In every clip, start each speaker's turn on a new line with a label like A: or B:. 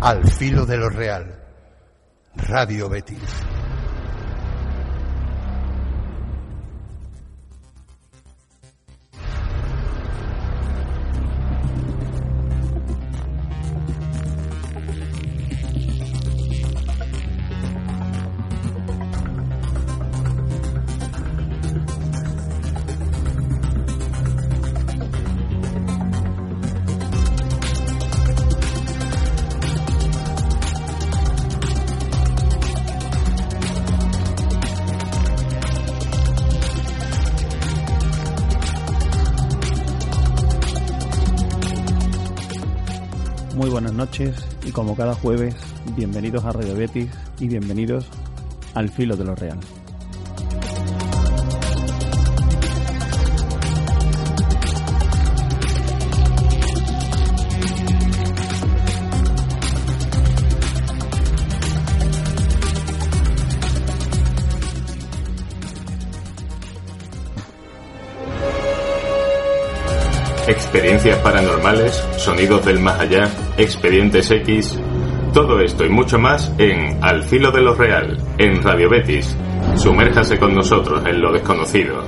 A: Al filo de lo real. Radio Betis.
B: Y como cada jueves, bienvenidos a Radio Betis y bienvenidos al filo de lo real.
C: Experiencias paranormales, sonidos del más allá, expedientes X, todo esto y mucho más en Al filo de lo real, en Radio Betis. Sumérjase con nosotros en lo desconocido.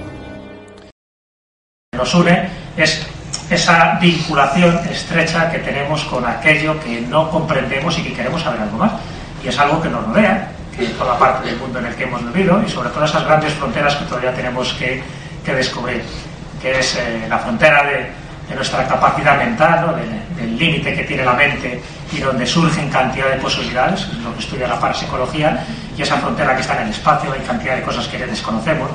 D: Nos une es esa vinculación estrecha que tenemos con aquello que no comprendemos y que queremos saber algo más. Y es algo que nos rodea, que forma parte del mundo en el que hemos vivido y sobre todo esas grandes fronteras que todavía tenemos que, descubrir, que es eh, la frontera de de nuestra capacidad mental, del límite que tiene la mente y donde surgen cantidad de posibilidades, es lo que estudia la parapsicología, y esa frontera que está en el espacio, hay cantidad de cosas que desconocemos.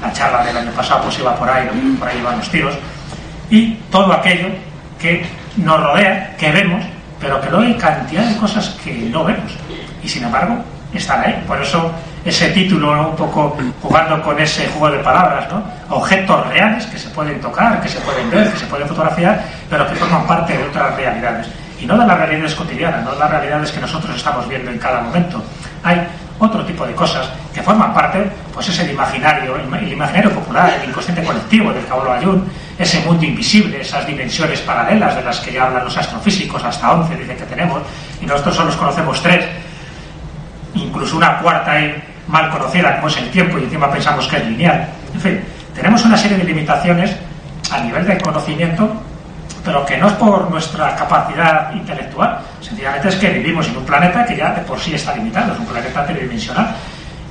D: La charla del año pasado pues iba por ahí, por ahí iban los tiros, y todo aquello que nos rodea, que vemos, pero que luego hay cantidad de cosas que no vemos, y sin embargo están ahí. Por eso ese título, un poco jugando con ese juego de palabras, ¿no? Objetos reales que se pueden tocar, que se pueden ver, que se pueden fotografiar, pero que forman parte de otras realidades. Y no de las realidades cotidianas, no de las realidades que nosotros estamos viendo en cada momento. Hay otro tipo de cosas que forman parte, pues es el imaginario, el imaginario popular, el inconsciente colectivo del que Ayun, ese mundo invisible, esas dimensiones paralelas de las que ya hablan los astrofísicos, hasta 11 dicen que tenemos, y nosotros solo conocemos tres, incluso una cuarta mal conocida como es el tiempo y encima pensamos que es lineal. En fin, tenemos una serie de limitaciones a nivel de conocimiento, pero que no es por nuestra capacidad intelectual, sencillamente es que vivimos en un planeta que ya de por sí está limitado, es un planeta tridimensional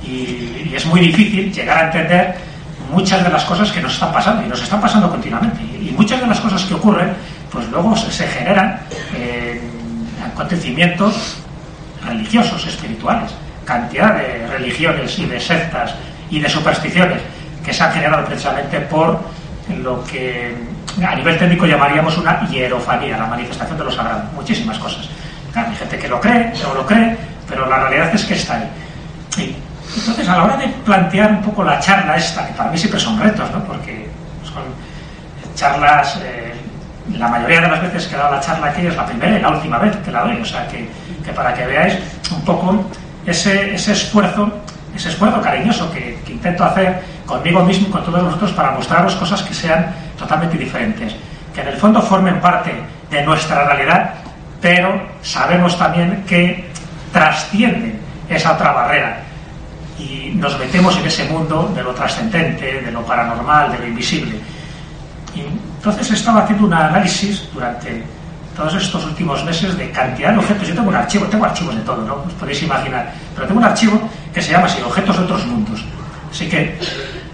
D: y, es muy difícil llegar a entender muchas de las cosas que nos están pasando y nos están pasando continuamente y, muchas de las cosas que ocurren pues luego se, generan en acontecimientos religiosos, espirituales cantidad de religiones y de sectas y de supersticiones que se han generado precisamente por lo que a nivel técnico llamaríamos una hierofanía, la manifestación de lo sagrado. Muchísimas cosas. hay gente que lo cree, no lo cree, pero la realidad es que está ahí. entonces, a la hora de plantear un poco la charla esta, que para mí siempre son retos, ¿no? porque son charlas, eh, la mayoría de las veces que he dado la charla aquí es la primera y la última vez que la doy, o sea que, que para que veáis un poco ese, esfuerzo, ese esfuerzo cariñoso que, intento hacer conmigo mismo y con todos nosotros para mostraros cosas que sean totalmente diferentes, que en el fondo formen parte de nuestra realidad, pero sabemos también que trascienden esa otra barrera y nos metemos en ese mundo de lo trascendente, de lo paranormal, de lo invisible. Y entonces estaba haciendo un análisis durante todos estos últimos meses de cantidad de objetos. Yo tengo un archivo, tengo archivos de todo, ¿no? Os podéis imaginar. Pero tengo un archivo que se llama así, objetos de otros mundos. Así que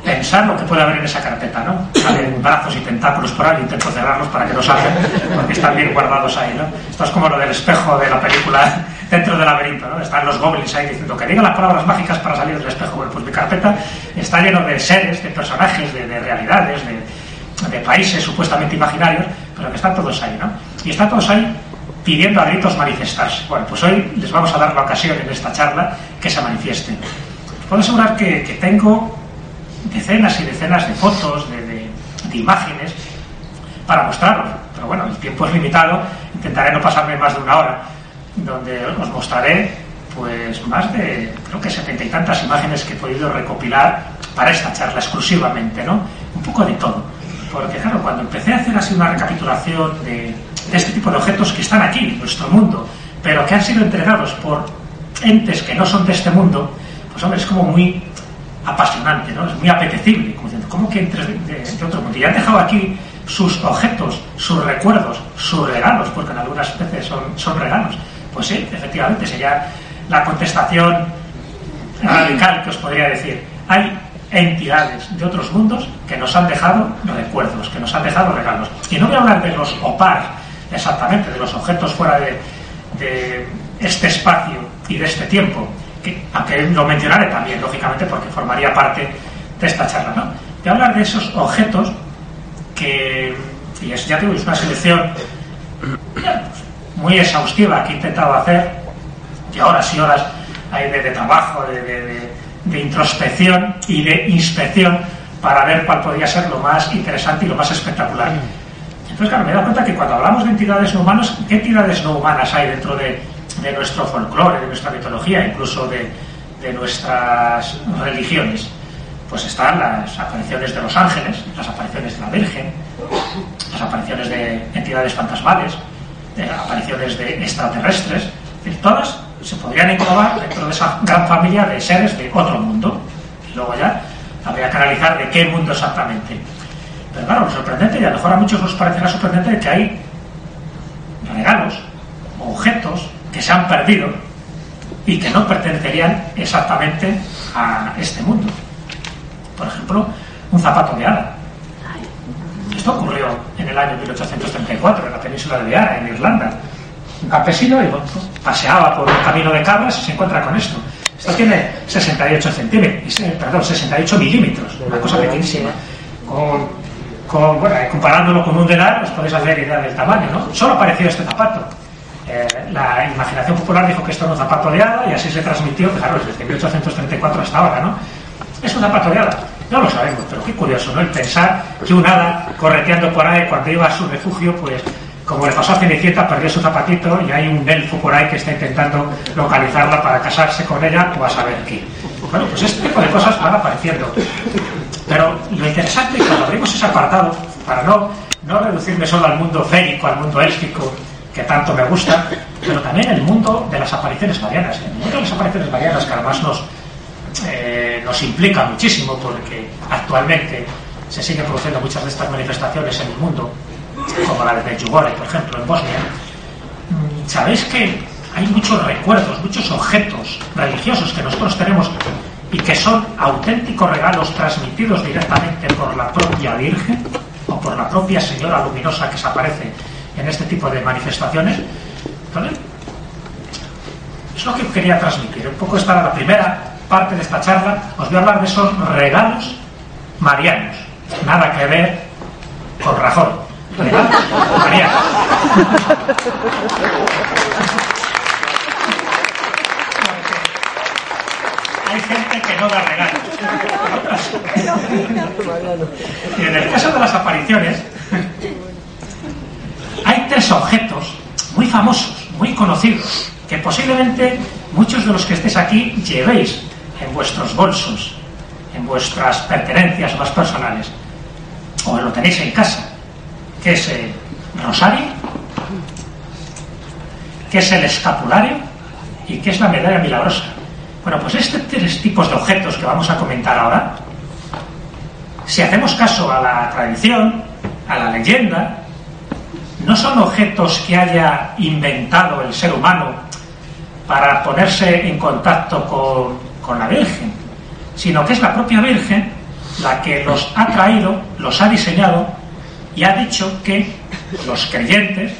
D: pensar lo que puede haber en esa carpeta, ¿no? Salen brazos y tentáculos por ahí, intento cerrarlos para que no salgan, porque están bien guardados ahí, ¿no? Esto es como lo del espejo de la película dentro del laberinto, ¿no? Están los goblins ahí diciendo que diga las palabras mágicas para salir del espejo. Bueno, pues mi carpeta está lleno de seres, de personajes, de, de realidades, de, de países supuestamente imaginarios, pero que están todos ahí, ¿no? Y están todos ahí pidiendo a gritos manifestarse. Bueno, pues hoy les vamos a dar la ocasión en esta charla que se manifiesten. Os puedo asegurar que, tengo decenas y decenas de fotos, de, imágenes para mostraros. Pero bueno, el tiempo es limitado, intentaré no pasarme más de una hora, donde os mostraré pues más de, creo que setenta y tantas imágenes que he podido recopilar para esta charla exclusivamente, ¿no? Un poco de todo. Porque claro, cuando empecé a hacer así una recapitulación de, este tipo de objetos que están aquí, en nuestro mundo, pero que han sido entregados por entes que no son de este mundo, pues hombre, es como muy apasionante, ¿no? Es muy apetecible, como diciendo, ¿cómo que entre de, otro mundo? Y han dejado aquí sus objetos, sus recuerdos, sus regalos, porque en algunas veces son, son regalos. Pues sí, efectivamente, sería la contestación radical que os podría decir. Hay entidades de otros mundos que nos han dejado recuerdos, que nos han dejado regalos. Y no voy a hablar de los OPAR, exactamente, de los objetos fuera de, de este espacio y de este tiempo, que, aunque lo mencionaré también, lógicamente, porque formaría parte de esta charla. ¿no? A hablar de esos objetos que, y es, ya tengo, una selección muy exhaustiva que he intentado hacer, y horas y horas de, trabajo, de, de, introspección y de inspección para ver cuál podría ser lo más interesante y lo más espectacular. Entonces, claro, me he dado cuenta que cuando hablamos de entidades no humanas, ¿qué entidades no humanas hay dentro de, nuestro folclore, de nuestra mitología, incluso de, nuestras religiones? Pues están las apariciones de los ángeles, las apariciones de la Virgen, las apariciones de entidades fantasmales, de apariciones de extraterrestres, todas se podrían englobar dentro de esa gran familia de seres de otro mundo. Y luego ya habría que analizar de qué mundo exactamente. Pero claro, lo sorprendente, y a lo mejor a muchos nos parecerá sorprendente, que hay regalos objetos que se han perdido y que no pertenecerían exactamente a este mundo. Por ejemplo, un zapato de hada. Esto ocurrió en el año 1834 en la península de Beara, en Irlanda. Un campesino paseaba por un camino de cabras y se encuentra con esto. Esto tiene 68 centímetros, eh, perdón, 68 milímetros, una cosa pequeñísima. Bueno, comparándolo con un dedal, os podéis hacer idea del tamaño, ¿no? Solo apareció este zapato. Eh, la imaginación popular dijo que esto era un zapato de hada y así se transmitió, claro, desde 1834 hasta ahora, ¿no? Es un zapato de hada. No lo sabemos, pero qué curioso, ¿no? El pensar que un hada correteando por ahí cuando iba a su refugio, pues como le pasó a Cenicienta, perdió su zapatito y hay un elfo por ahí que está intentando localizarla para casarse con ella o a saber qué. Bueno, pues este tipo de cosas van apareciendo. Pero lo interesante, cuando abrimos ese apartado, para no, no reducirme solo al mundo férico, al mundo élfico, que tanto me gusta, pero también el mundo de las apariciones marianas. El mundo de las apariciones marianas, que además nos, eh, nos implica muchísimo, porque actualmente se siguen produciendo muchas de estas manifestaciones en el mundo, como la de Medjugorje, por ejemplo, en Bosnia, mm, sabéis que hay muchos recuerdos, muchos objetos religiosos que nosotros tenemos y que son auténticos regalos transmitidos directamente por la propia Virgen o por la propia Señora Luminosa que se aparece en este tipo de manifestaciones. Es lo que quería transmitir. Un poco esta era la primera parte de esta charla. Os voy a hablar de esos regalos marianos. Nada que ver con Rajoy. Hay gente que no da regalos. Y en el caso de las apariciones, hay tres objetos muy famosos, muy conocidos, que posiblemente muchos de los que estéis aquí llevéis en vuestros bolsos, en vuestras pertenencias más personales, o lo tenéis en casa que es el rosario, que es el escapulario y que es la medalla milagrosa. Bueno, pues estos tres tipos de objetos que vamos a comentar ahora, si hacemos caso a la tradición, a la leyenda, no son objetos que haya inventado el ser humano para ponerse en contacto con, con la Virgen, sino que es la propia Virgen la que los ha traído, los ha diseñado y ha dicho que los creyentes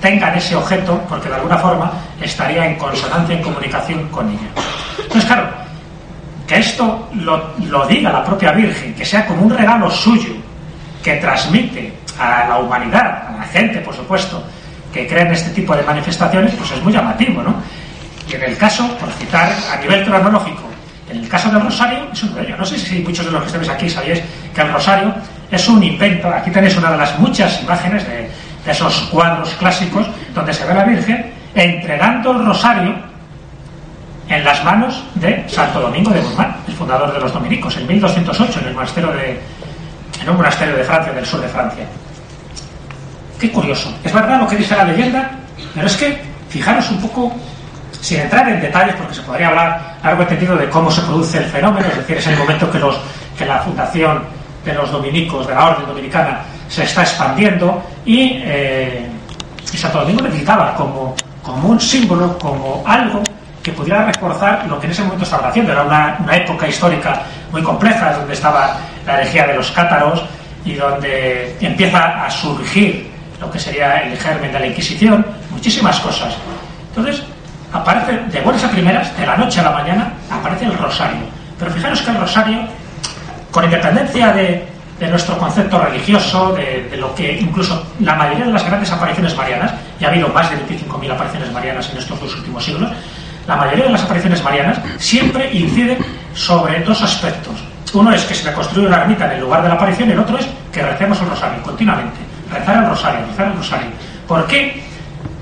D: tengan ese objeto porque de alguna forma estaría en consonancia, en comunicación con ella. Entonces, claro, que esto lo, diga la propia Virgen, que sea como un regalo suyo, que transmite a la humanidad, a la gente, por supuesto, que cree en este tipo de manifestaciones, pues es muy llamativo, ¿no? Y en el caso, por citar a nivel cronológico, en el caso del rosario, es un No sé si muchos de los que estáis aquí sabéis que el rosario es un invento. Aquí tenéis una de las muchas imágenes de, esos cuadros clásicos donde se ve a la Virgen entregando el rosario en las manos de Santo Domingo de Guzmán, el fundador de los dominicos, en 1208, en el monasterio de, en un monasterio de Francia, del sur de Francia. Qué curioso. Es verdad lo que dice la leyenda, pero es que fijaros un poco, sin entrar en detalles, porque se podría hablar algo entendido de cómo se produce el fenómeno, es decir, es el momento que, la fundación de los dominicos, de la orden dominicana, se está expandiendo y, eh, Santo Domingo necesitaba como un símbolo, como algo que pudiera reforzar lo que en ese momento estaba haciendo. Era una, época histórica muy compleja, donde estaba la herejía de los cátaros y donde empieza a surgir lo que sería el germen de la Inquisición, muchísimas cosas. Entonces, aparece de buenas a primeras, de la noche a la mañana, aparece el rosario. Pero fijaros que el rosario, con independencia de, nuestro concepto religioso, de, de, lo que incluso la mayoría de las grandes apariciones marianas, y ha habido más de 25.000 apariciones marianas en estos dos últimos siglos, la mayoría de las apariciones marianas siempre inciden sobre dos aspectos. Uno es que se reconstruye una ermita en el lugar de la aparición y el otro es que recemos el rosario continuamente. Rezar el rosario, rezar el rosario. ¿Por qué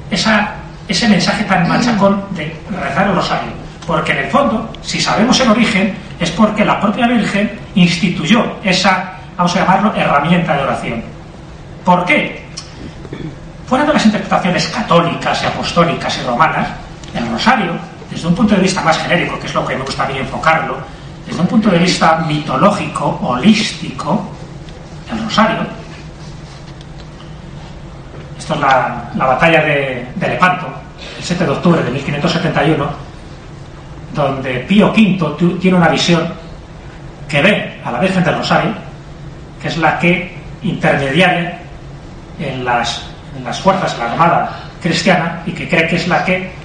D: esa, ese mensaje tan machacón de rezar el rosario? Porque en el fondo, si sabemos el origen, es porque la propia Virgen instituyó esa, vamos a llamarlo, herramienta de oración. ¿Por qué? Fuera de las interpretaciones católicas y apostólicas y romanas, el rosario, desde un punto de vista más genérico, que es lo que me gusta mí enfocarlo, desde un punto de vista mitológico, holístico, el rosario, esto es la, la batalla de, de, Lepanto, el 7 de octubre de 1571, donde Pío V tiene una visión que ve a la Virgen del Rosario, que es la que intermediaria en las, en las fuerzas de la Armada cristiana y que cree que es la que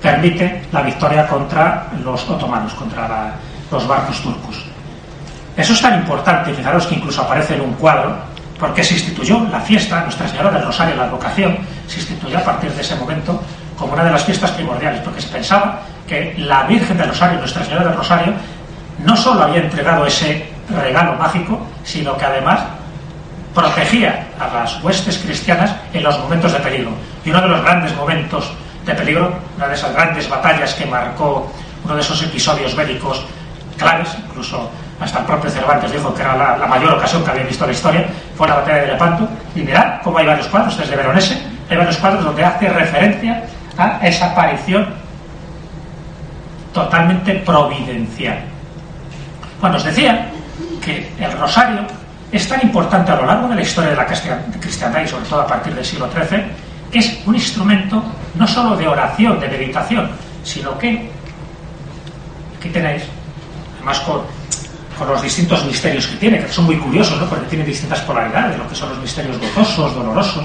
D: permite la victoria contra los otomanos, contra los barcos turcos. Eso es tan importante, fijaros que incluso aparece en un cuadro, porque se instituyó la fiesta, Nuestra Señora del Rosario, la advocación, se instituyó a partir de ese momento como una de las fiestas primordiales, porque se pensaba que la Virgen del Rosario, Nuestra Señora del Rosario, no solo había entregado ese regalo mágico, sino que además protegía a las huestes cristianas en los momentos de peligro. Y uno de los grandes momentos de peligro, una de esas grandes batallas que marcó uno de esos episodios bélicos claves, incluso hasta el propio Cervantes dijo que era la, mayor ocasión que había visto en la historia, fue la batalla de Lepanto. Y mirad cómo hay varios cuadros, desde Veronese, hay varios cuadros donde hace referencia a esa aparición totalmente providencial. Bueno, os decía que el rosario es tan importante a lo largo de la historia de la cristiandad y sobre todo a partir del siglo XIII, es un instrumento no solo de oración, de meditación, sino que, aquí tenéis, además con, los distintos misterios que tiene, que son muy curiosos, ¿no? porque tiene distintas polaridades, lo que son los misterios gozosos, dolorosos,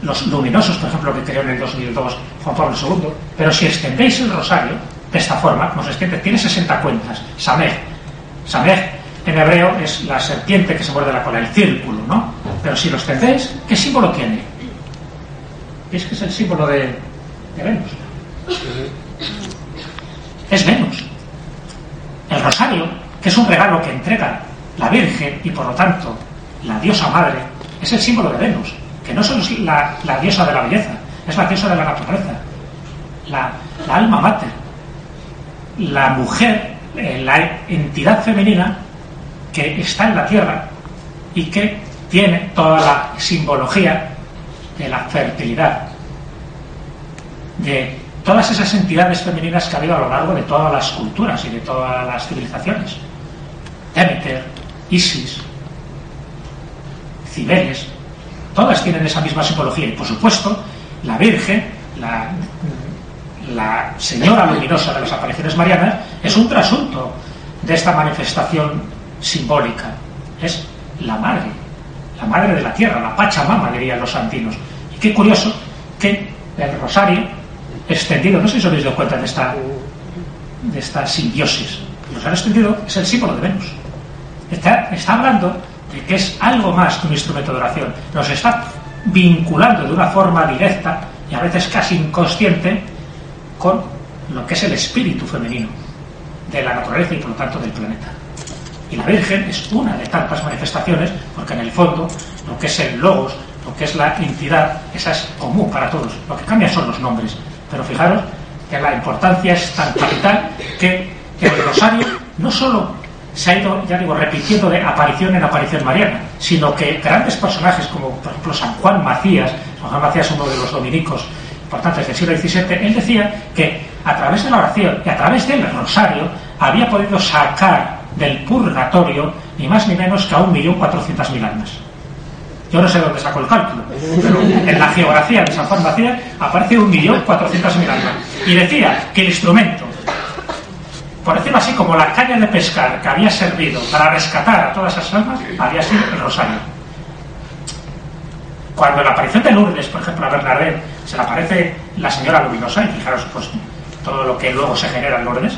D: los luminosos, por ejemplo, que creó en el 2002 Juan Pablo II, pero si extendéis el rosario de esta forma, se extiende, tiene 60 cuentas, Samej. Samej en hebreo es la serpiente que se muerde la cola, el círculo, ¿no? Pero si lo extendéis, ¿qué símbolo tiene? Es que es el símbolo de, Venus. Es Venus. El rosario, que es un regalo que entrega la Virgen y por lo tanto la diosa madre, es el símbolo de Venus, que no solo es la, la diosa de la belleza, es la diosa de la naturaleza, la, la alma mater, la mujer, eh, la entidad femenina que está en la tierra y que tiene toda la simbología de la fertilidad, de todas esas entidades femeninas que ha habido a lo largo de todas las culturas y de todas las civilizaciones. Demeter, Isis, Cibeles, todas tienen esa misma simbología y por supuesto la Virgen, la, la Señora Luminosa de las apariciones marianas, es un trasunto de esta manifestación simbólica. Es la madre, la madre de la tierra, la Pachamama, dirían los santinos. Y qué curioso que el rosario extendido, no sé si os habéis dado cuenta de esta, de esta simbiosis. El rosario extendido es el símbolo de Venus. Está, está hablando de que es algo más que un instrumento de oración. Nos está vinculando de una forma directa y a veces casi inconsciente con lo que es el espíritu femenino de la naturaleza y por lo tanto del planeta. Y la Virgen es una de tantas manifestaciones, porque en el fondo lo que es el logos, lo que es la entidad, esa es común para todos. Lo que cambia son los nombres. Pero fijaros que la importancia es tan capital que, el rosario no solo se ha ido, ya digo, repitiendo de aparición en aparición mariana, sino que grandes personajes como, por ejemplo, San Juan Macías, San Juan Macías, uno de los dominicos importantes del siglo XVII, él decía que a través de la oración y a través del rosario había podido sacar del purgatorio ni más ni menos que a 1.400.000 almas. Yo no sé dónde sacó el cálculo, pero en la geografía de San Juan Macías aparece 1.400.000 almas. Y decía que el instrumento, por decirlo así, como la caña de pescar que había servido para rescatar a todas esas almas, había sido el rosario. Cuando la aparición de Lourdes, por ejemplo, a Bernardén, se le aparece la señora luminosa, y fijaros pues, todo lo que luego se genera en Lourdes,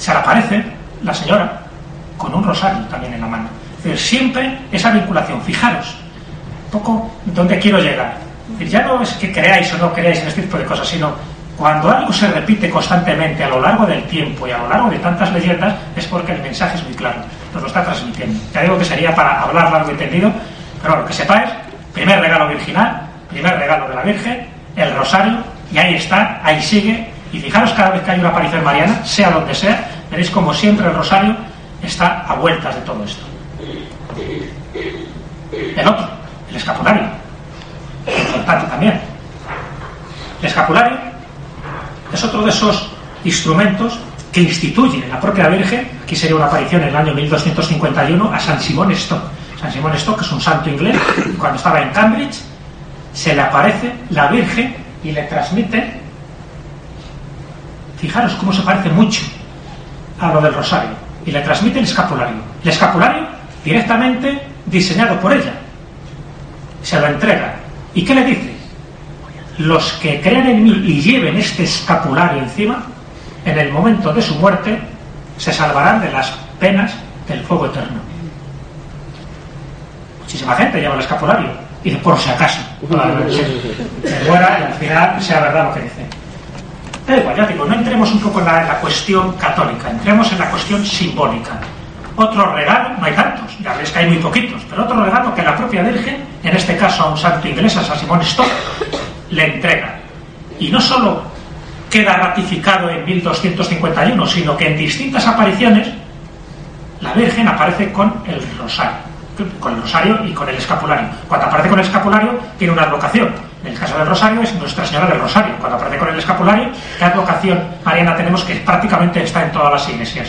D: se le aparece la señora con un rosario también en la mano. Es siempre esa vinculación, fijaros, un poco dónde quiero llegar. ya no es que creáis o no creáis en este tipo de cosas, sino cuando algo se repite constantemente a lo largo del tiempo y a lo largo de tantas leyendas, es porque el mensaje es muy claro, nos lo está transmitiendo. Ya digo que sería para hablar largo y tendido, pero lo que sepáis, primer regalo virginal, primer regalo de la Virgen, el rosario, y ahí está, ahí sigue, y fijaros cada vez que hay una aparición mariana, sea donde sea, veréis como siempre el rosario está a vueltas de todo esto. El otro, el escapulario, importante también. El escapulario es otro de esos instrumentos que instituye la propia Virgen, aquí sería una aparición en el año 1251, a San Simón Stock. San Simón Stock es un santo inglés, cuando estaba en Cambridge, se le aparece la Virgen y le transmite, fijaros cómo se parece mucho a lo del rosario, y le transmite el escapulario. El escapulario directamente diseñado por ella. Se lo entrega. ¿Y qué le dice? Los que crean en mí y lleven este escapulario encima, en el momento de su muerte, se salvarán de las penas del fuego eterno. Muchísima gente lleva el escapulario y por si acaso, se muera y al final sea verdad lo que dice. Da igual, ya digo, no entremos un poco en la, cuestión católica, entremos en la cuestión simbólica. Otro regalo, no hay tantos, ya veis que hay muy poquitos, pero otro regalo que la propia Virgen, en este caso a un santo inglés, a San Simón Stock, le entrega. Y no solo queda ratificado en 1251, sino que en distintas apariciones la Virgen aparece con el rosario con el rosario y con el escapulario. Cuando aparece con el escapulario, tiene una advocación. En el caso del rosario es Nuestra Señora del Rosario. Cuando aparece con el escapulario, ¿qué advocación mariana tenemos que prácticamente está en todas las iglesias?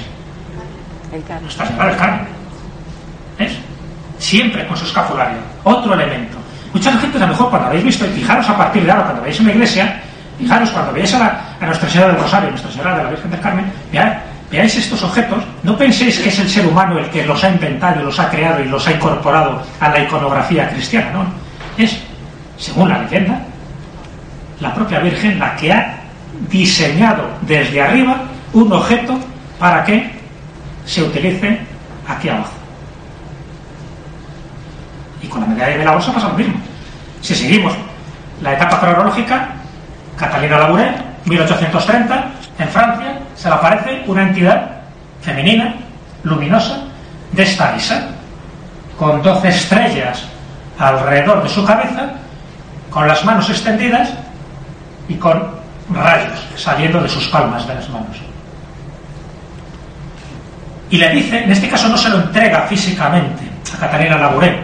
D: Nuestra Señora del Carmen. ¿Ves? Siempre con su escapulario. Otro elemento. Mucha gente, a lo mejor, cuando habéis visto, y fijaros a partir de ahora, cuando veáis una iglesia, fijaros, cuando veáis a, a Nuestra Señora del Rosario, Nuestra Señora de la Virgen del Carmen, mirad, veáis estos objetos, no penséis que es el ser humano el que los ha inventado, los ha creado y los ha incorporado a la iconografía cristiana, no. Es, según la leyenda, la propia Virgen la que ha diseñado desde arriba un objeto para que se utilice aquí abajo. Y con la medalla de Milagrosa pasa lo mismo. Si seguimos la etapa cronológica, Catalina Labouré, 1830, en Francia, se le aparece una entidad femenina, luminosa, de esta lisa, con doce estrellas alrededor de su cabeza, con las manos extendidas y con rayos saliendo de sus palmas de las manos. Y le dice, en este caso no se lo entrega físicamente a Catalina Labouré,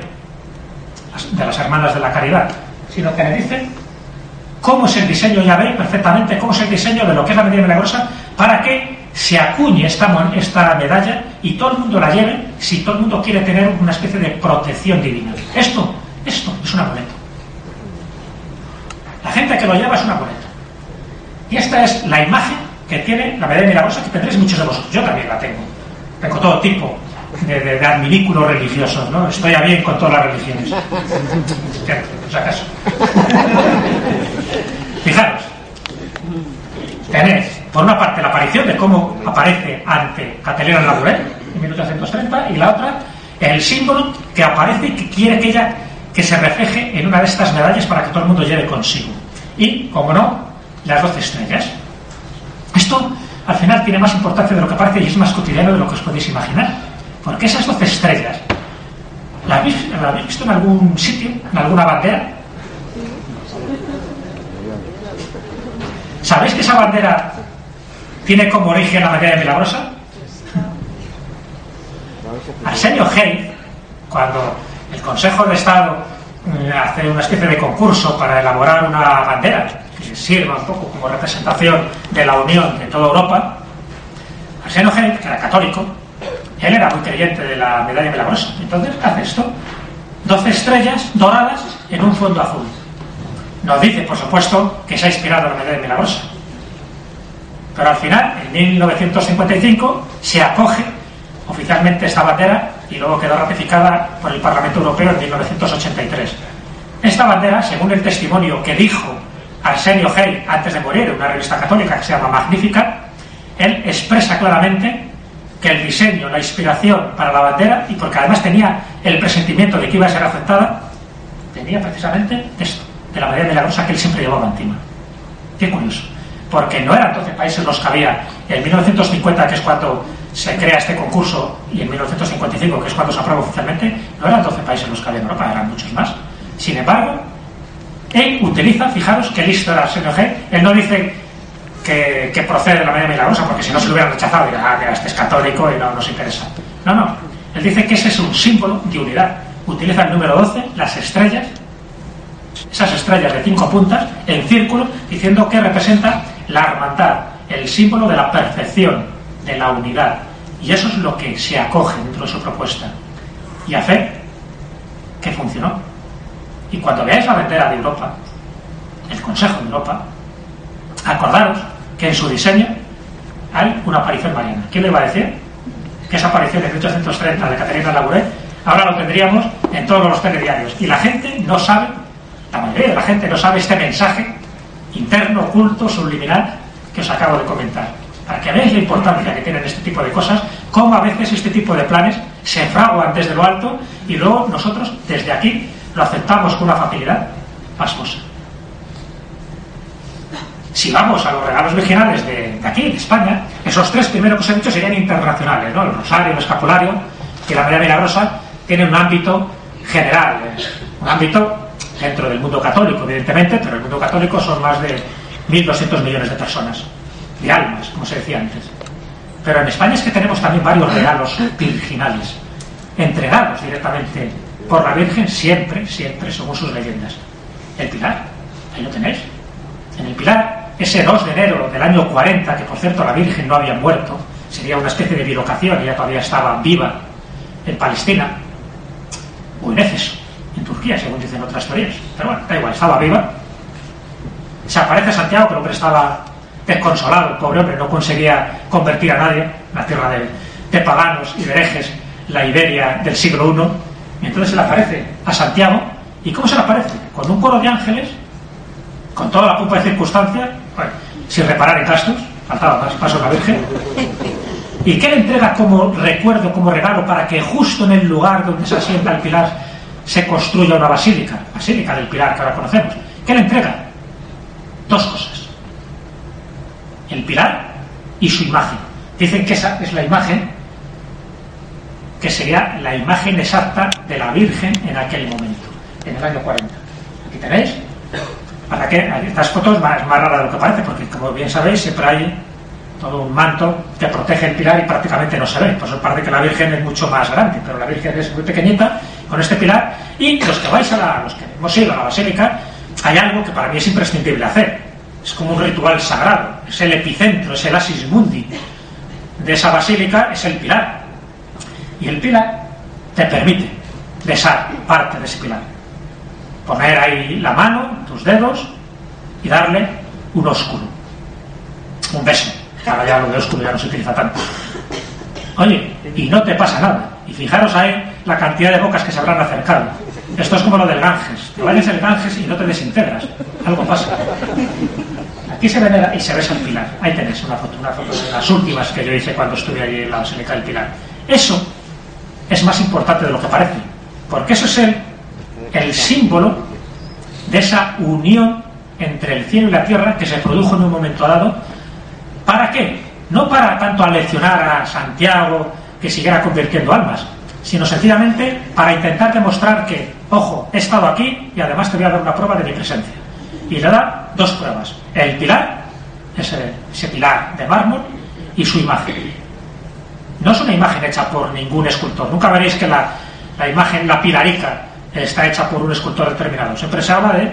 D: de las Hermanas de la Caridad, sino que le dice cómo es el diseño, ya veis perfectamente cómo es el diseño de lo que es la medalla milagrosa para que se acuñe esta, esta medalla y todo el mundo la lleve si todo el mundo quiere tener una especie de protección divina. Esto, esto es un amuleto. Que lleva es un amuleto. Y esta es la imagen que tiene la medalla milagrosa que tendréis muchos de vosotros. Yo también la tengo. Tengo todo tipo de, de, adminículos religiosos, ¿no? Estoy a bien con todas las religiones. Por si acaso. Fijaros, tenéis por una parte la aparición de cómo aparece ante Catalina Labouré en 1830 y la otra el símbolo que aparece y que quiere que ella que se refleje en una de estas medallas para que todo el mundo lleve consigo. Y, como no, las doce estrellas. Esto al final tiene más importancia de lo que parece y es más cotidiano de lo que os podéis imaginar. Porque esas doce estrellas, ¿la habéis, ¿la habéis visto en algún sitio, en alguna bandera? ¿Sabéis que esa bandera tiene como origen la medalla milagrosa? Arsenio Hayes, cuando el Consejo de Estado eh, hace una especie de concurso para elaborar una bandera que sirva un poco como representación de la unión de toda Europa, Arsenio Hale, que era católico, él era muy creyente de la medalla milagrosa. Entonces hace esto, 12 estrellas doradas en un fondo azul. Nos dice, por supuesto, que se ha inspirado en la medalla milagrosa. Pero al final, en 1955, se acoge oficialmente esta bandera y luego quedó ratificada por el Parlamento Europeo en 1983. Esta bandera, según el testimonio que dijo Arsenio Hey antes de morir en una revista católica que se llama Magnífica, él expresa claramente que el diseño, la inspiración para la bandera, y porque además tenía el presentimiento de que iba a ser aceptada, tenía precisamente esto, de la bandera milagrosa que él siempre llevaba encima. Qué curioso. Porque no eran 12 países los que había. En 1950, que es cuando se crea este concurso, y en 1955, que es cuando se aprueba oficialmente, no eran 12 países los que había en Europa, eran muchos más. Sin embargo, él utiliza, fijaros qué listo era el G, él no dice que, procede de la manera milagrosa, porque si no se lo hubieran rechazado, diría, ah, mira, este es católico y no nos interesa. No, no, él dice que ese es un símbolo de unidad. Utiliza el número 12, las estrellas, esas estrellas de cinco puntas, en círculo, diciendo que representa la hermandad, el símbolo de la perfección, de la unidad. Y eso es lo que se acoge dentro de su propuesta. Y a que funcionó. Y cuando veáis la bandera de Europa, el Consejo de Europa, acordaros que en su diseño hay una aparición mariana. ¿Quién le va a decir? Que esa aparición de 1830 de Caterina Labouré ahora lo tendríamos en todos los telediarios. Y la gente no sabe, la mayoría de la gente no sabe este mensaje interno, oculto, subliminal que os acabo de comentar. Para que veáis la importancia que tienen este tipo de cosas, cómo a veces este tipo de planes se fraguan desde lo alto y luego nosotros desde aquí lo aceptamos con una facilidad pasmosa. Si vamos a los regalos virginales de, aquí, de España, esos tres primeros que os he dicho serían internacionales, ¿no? El rosario, el escapulario y la medalla milagrosa tienen un ámbito general, un ámbito dentro del mundo católico, evidentemente, pero el mundo católico son más de 1.200 millones de personas, de almas, como se decía antes. Pero en España es que tenemos también varios regalos virginales, entregados directamente por la Virgen, siempre, siempre, según sus leyendas. El Pilar, ahí lo tenéis. En el Pilar, ese 2 de enero del año 40, que por cierto la Virgen no había muerto, sería una especie de bilocación, ella todavía estaba viva en Palestina, o en Éfeso, en Turquía, según dicen otras teorías. Pero bueno, da igual, estaba viva. Se aparece Santiago, pero hombre estaba desconsolado, el pobre hombre no conseguía convertir a nadie, la tierra de, paganos y de herejes, la Iberia del siglo I. Y entonces se le aparece a Santiago. ¿Y cómo se le aparece? Con un coro de ángeles, con toda la pompa de circunstancia, bueno, sin reparar en gastos, faltaba más paso la Virgen. ¿Y qué le entrega como recuerdo, como regalo, para que justo en el lugar donde se asienta el pilar se construya una basílica, basílica del Pilar que ahora conocemos. ¿Qué le entrega? Dos cosas. El Pilar y su imagen. Dicen que esa es la imagen que sería la imagen exacta de la Virgen en aquel momento, en el año 40. Aquí tenéis. ¿Para qué? Estas fotos más, más raras de lo que parece, porque como bien sabéis, siempre hay todo un manto que protege el pilar y prácticamente no se ve. Por eso parece que la Virgen es mucho más grande, pero la Virgen es muy pequeñita con este pilar. Y los que vais a la, los que hemos ido a la basílica, hay algo que para mí es imprescindible hacer. Es como un ritual sagrado, es el epicentro, es el asis mundi de esa basílica, es el pilar. Y el pilar te permite besar parte de ese pilar. Poner ahí la mano, tus dedos, y darle un ósculo, un beso. Ahora ya lo de ósculo ya no se utiliza tanto. Oye, y no te pasa nada. Y fijaros ahí la cantidad de bocas que se habrán acercado. Esto es como lo del Ganges. Te vayas el Ganges y no te desintegras. Algo pasa. Aquí se venera y se besa el pilar. Ahí tenéis una foto, una foto de las últimas que yo hice cuando estuve allí en la Basílica del Pilar. Eso es más importante de lo que parece. Porque eso es el, el símbolo de esa unión entre el cielo y la tierra que se produjo en un momento dado. ¿Para qué? No para tanto aleccionar a Santiago que siguiera convirtiendo almas, sino sencillamente para intentar demostrar que, ojo, he estado aquí y además te voy a dar una prueba de mi presencia. Y le da dos pruebas. El pilar, ese, ese pilar de mármol, y su imagen. No es una imagen hecha por ningún escultor. Nunca veréis que la, la imagen, la pilarica está hecha por un escultor determinado. Siempre se habla de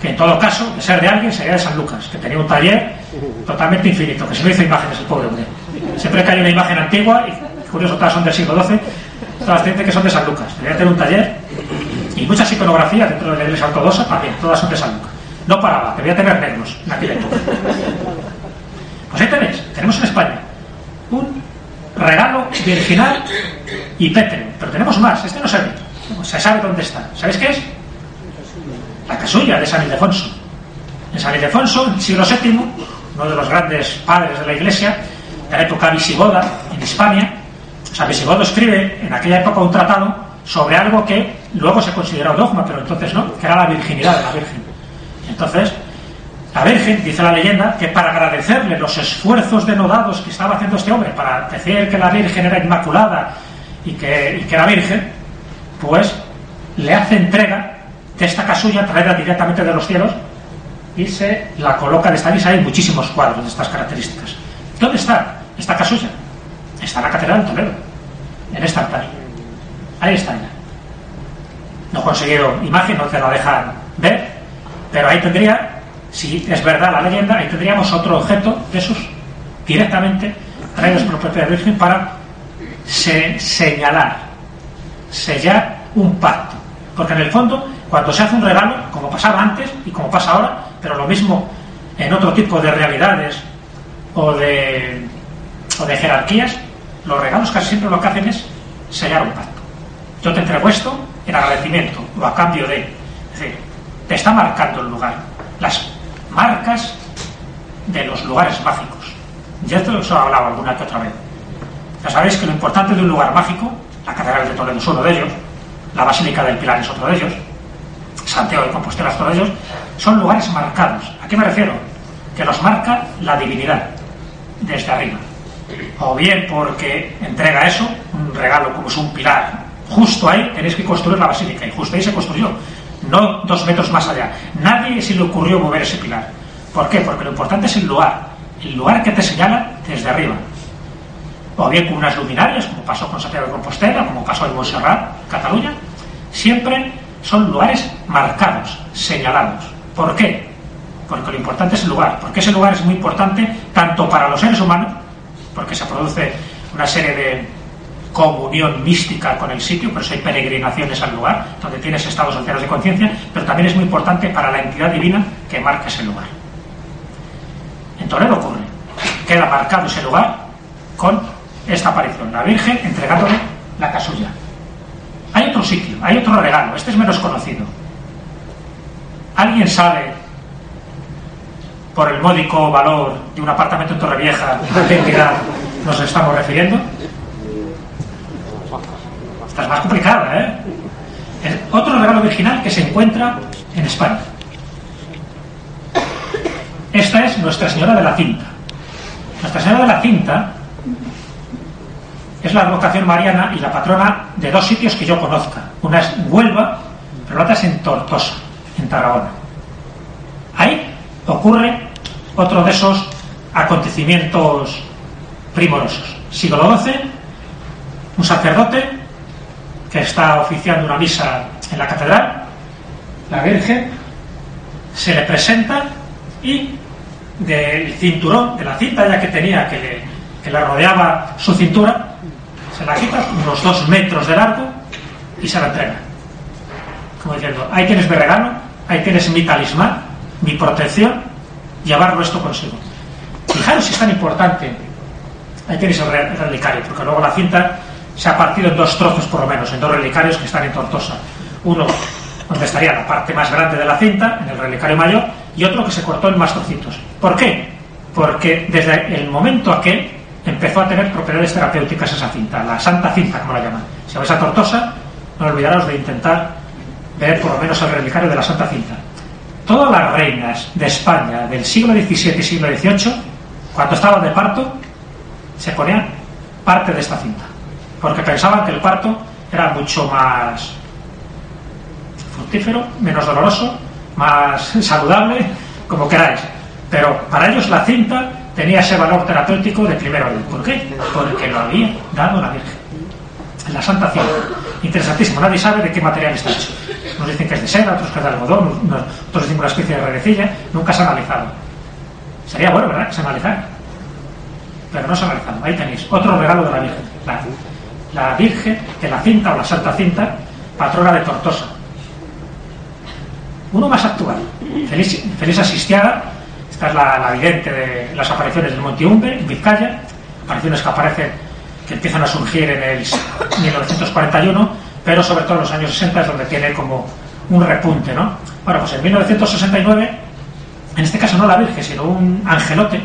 D: que en todo caso, de ser de alguien, sería de San Lucas, que tenía un taller totalmente infinito, que se hizo imágenes el pobre hombre. Siempre que hay una imagen antigua, y curioso, todas son del siglo XII, todas dicen que son de San Lucas. Debería tener un taller y muchas iconografías dentro de la iglesia ortodoxa también, todas son de. No paraba, debía tener negros en aquella época. Pues ahí tenéis, tenemos en España un regalo virginal y pétreo, pero tenemos más, este no se ve, se sabe dónde está. ¿Sabéis qué es? La casulla de San Ildefonso. En San Ildefonso, en el siglo VII, uno de los grandes padres de la iglesia, de la época visigoda en Hispania, San Visigodo escribe en aquella época un tratado sobre algo que luego se consideró dogma, pero entonces no, que era la virginidad de la Virgen. Entonces, la Virgen, dice la leyenda, que para agradecerle los esfuerzos denodados que estaba haciendo este hombre, para decir que la Virgen era inmaculada y que, y era Virgen, pues le hace entrega de esta casulla traída directamente de los cielos y se la coloca de esta misa. Hay muchísimos cuadros de estas características. ¿Dónde está esta casulla? Está en la Catedral de Toledo, en este altar. Ahí está ella. No he conseguido imagen, no te la dejan ver, pero ahí tendría, si es verdad la leyenda, ahí tendríamos otro objeto de esos directamente traídos por propia Virgen para se señalar, sellar un pacto. Porque en el fondo, cuando se hace un regalo, como pasaba antes y como pasa ahora, pero lo mismo en otro tipo de realidades o de, o de jerarquías, los regalos casi siempre lo que hacen es sellar un pacto. Yo te entrego esto en agradecimiento o a cambio de. Es decir, te está marcando el lugar. Las marcas de los lugares mágicos. Ya esto os he hablado alguna que otra vez. Ya sabéis que lo importante de un lugar mágico, la Catedral de Toledo es uno de ellos, la Basílica del Pilar es otro de ellos, Santiago de Compostela es otro de ellos, son lugares marcados. ¿A qué me refiero? Que los marca la divinidad desde arriba. O bien porque entrega eso, un regalo como es un pilar, justo ahí tenéis que construir la basílica, y justo ahí se construyó, no dos metros más allá. Nadie se le ocurrió mover ese pilar. ¿Por qué? Porque lo importante es el lugar, el lugar que te señala desde arriba. O bien con unas luminarias, como pasó con Santiago de Compostela, como pasó en Montserrat, Cataluña, siempre son lugares marcados, señalados. ¿Por qué? Porque lo importante es el lugar, porque ese lugar es muy importante tanto para los seres humanos, porque se produce una serie de comunión mística con el sitio, por eso hay peregrinaciones al lugar, donde tienes estados alteros de conciencia, pero también es muy importante para la entidad divina que marca ese lugar. En Toledo ocurre, queda marcado ese lugar con esta aparición, la Virgen entregándole la casulla. Hay otro sitio, hay otro regalo, este es menos conocido. ¿Alguien sabe, por el módico valor de un apartamento en Torrevieja, a qué entidad nos estamos refiriendo? Esta es más complicada, ¿eh? Otro regalo virginal que se encuentra en España. Esta es Nuestra Señora de la Cinta. Nuestra Señora de la Cinta es la advocación mariana y la patrona de dos sitios que yo conozca. Una es Huelva, pero la otra es en Tortosa, en Tarragona. Ahí ocurre otro de esos acontecimientos primorosos. Siglo XII, un sacerdote que está oficiando una misa en la catedral, la Virgen se le presenta y del cinturón, de la cinta ya que tenía que le, que rodeaba su cintura, se la quita unos dos metros de largo y se la entrega. Como diciendo, ahí tienes mi regalo, ahí tienes mi talismán, mi protección, llevarlo esto consigo. Fijaros si es tan importante. Ahí tenéis el relicario, porque luego la cinta se ha partido en dos trozos por lo menos, en dos relicarios que están en Tortosa. Uno donde estaría la parte más grande de la cinta, en el relicario mayor, y otro que se cortó en más trocitos. ¿Por qué? Porque desde el momento aquel empezó a tener propiedades terapéuticas esa cinta, la santa cinta, como la llaman. Si vais a Tortosa, no olvidaros de intentar ver por lo menos el relicario de la santa cinta. Todas las reinas de España del siglo XVII y siglo XVIII, cuando estaban de parto, se ponían parte de esta cinta, porque pensaban que el parto era mucho más fructífero, menos doloroso, más saludable, como queráis. Pero para ellos la cinta tenía ese valor terapéutico de primer orden. ¿Por qué? Porque lo había dado la Virgen. La Santa Cinta. interesantísimo. Nadie sabe de qué material está hecho. Nos dicen que es de seda, otros que es de algodón, otros dicen una especie de redecilla. Nunca se ha analizado. Sería bueno, ¿verdad? Que se analizara. Pero no se ha analizado. Ahí tenéis otro regalo de la Virgen. La, la Virgen de la cinta o la Santa Cinta, patrona de Tortosa. Uno más actual. Feliz, Asistiada. Esta es la, la vidente de las apariciones del Monte Umbe, en Vizcaya. Apariciones que aparecen que empiezan a surgir en el 1941, pero sobre todo en los años 60 es donde tiene como un repunte, ¿no? Bueno, pues en 1969, en este caso no la Virgen, sino un angelote,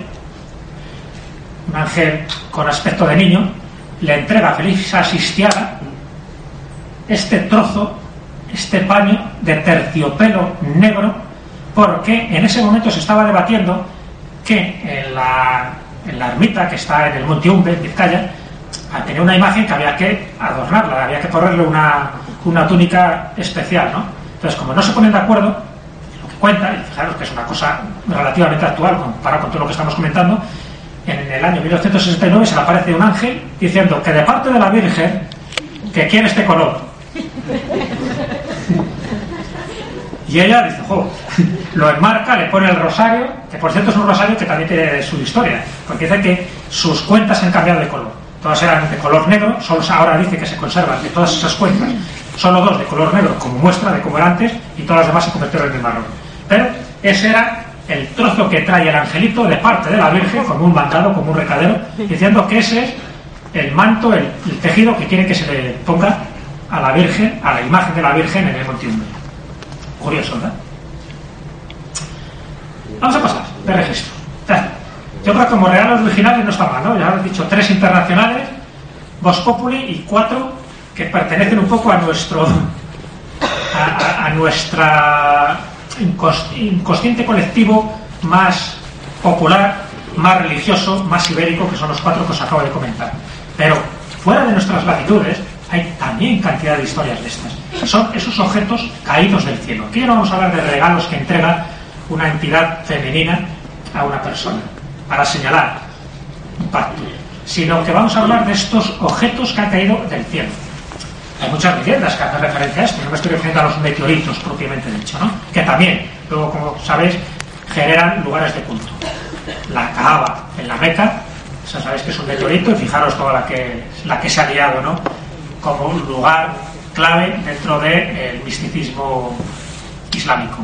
D: un ángel con aspecto de niño, le entrega a Felisa Asistiada este trozo, este paño de terciopelo negro, porque en ese momento se estaba debatiendo que en la, en la ermita que está en el Monte Umbe, en Vizcaya, tenía una imagen que había que adornarla, había que ponerle una, una túnica especial, ¿no? Entonces, como no se ponen de acuerdo, lo que cuenta, y fijaros que es una cosa relativamente actual comparado con todo lo que estamos comentando, en el año 1969 se le aparece un ángel diciendo que de parte de la Virgen que quiere este color. Y ella dice, jo, lo enmarca, le pone el rosario, que por cierto es un rosario que también tiene su historia, porque dice que sus cuentas han cambiado de color todas eran de color negro, solo ahora dice que se conservan de todas esas cuentas, solo dos de color negro como muestra de cómo era antes y todas las demás se convirtieron en marrón. Pero ese era el trozo que trae el angelito de parte de la Virgen, como un mandado, como un recadero, diciendo que ese es el manto, el, tejido que quiere que se le ponga a la Virgen, a la imagen de la Virgen en el Monte Curioso, ¿verdad? Vamos a pasar de registro. Yo creo que como regalos originales no está mal, ¿no? Ya he dicho tres internacionales, Vos Populi y cuatro que pertenecen un poco a nuestro a, nuestra inconsciente colectivo más popular, más religioso, más ibérico, que son los cuatro que os acabo de comentar. Pero fuera de nuestras latitudes hay también cantidad de historias de estas. Son esos objetos caídos del cielo. Aquí no vamos a hablar de regalos que entrega una entidad femenina a una persona para señalar un pacto, sino que vamos a hablar de estos objetos que han caído del cielo. Hay muchas leyendas que hacen referencia a esto, no me estoy refiriendo a los meteoritos propiamente dicho, ¿no? que también, luego como sabéis, generan lugares de culto. La Kaaba en la Meca, ya sabéis que es un meteorito y fijaros toda la que, la que se ha liado ¿no? como un lugar clave dentro del misticismo islámico.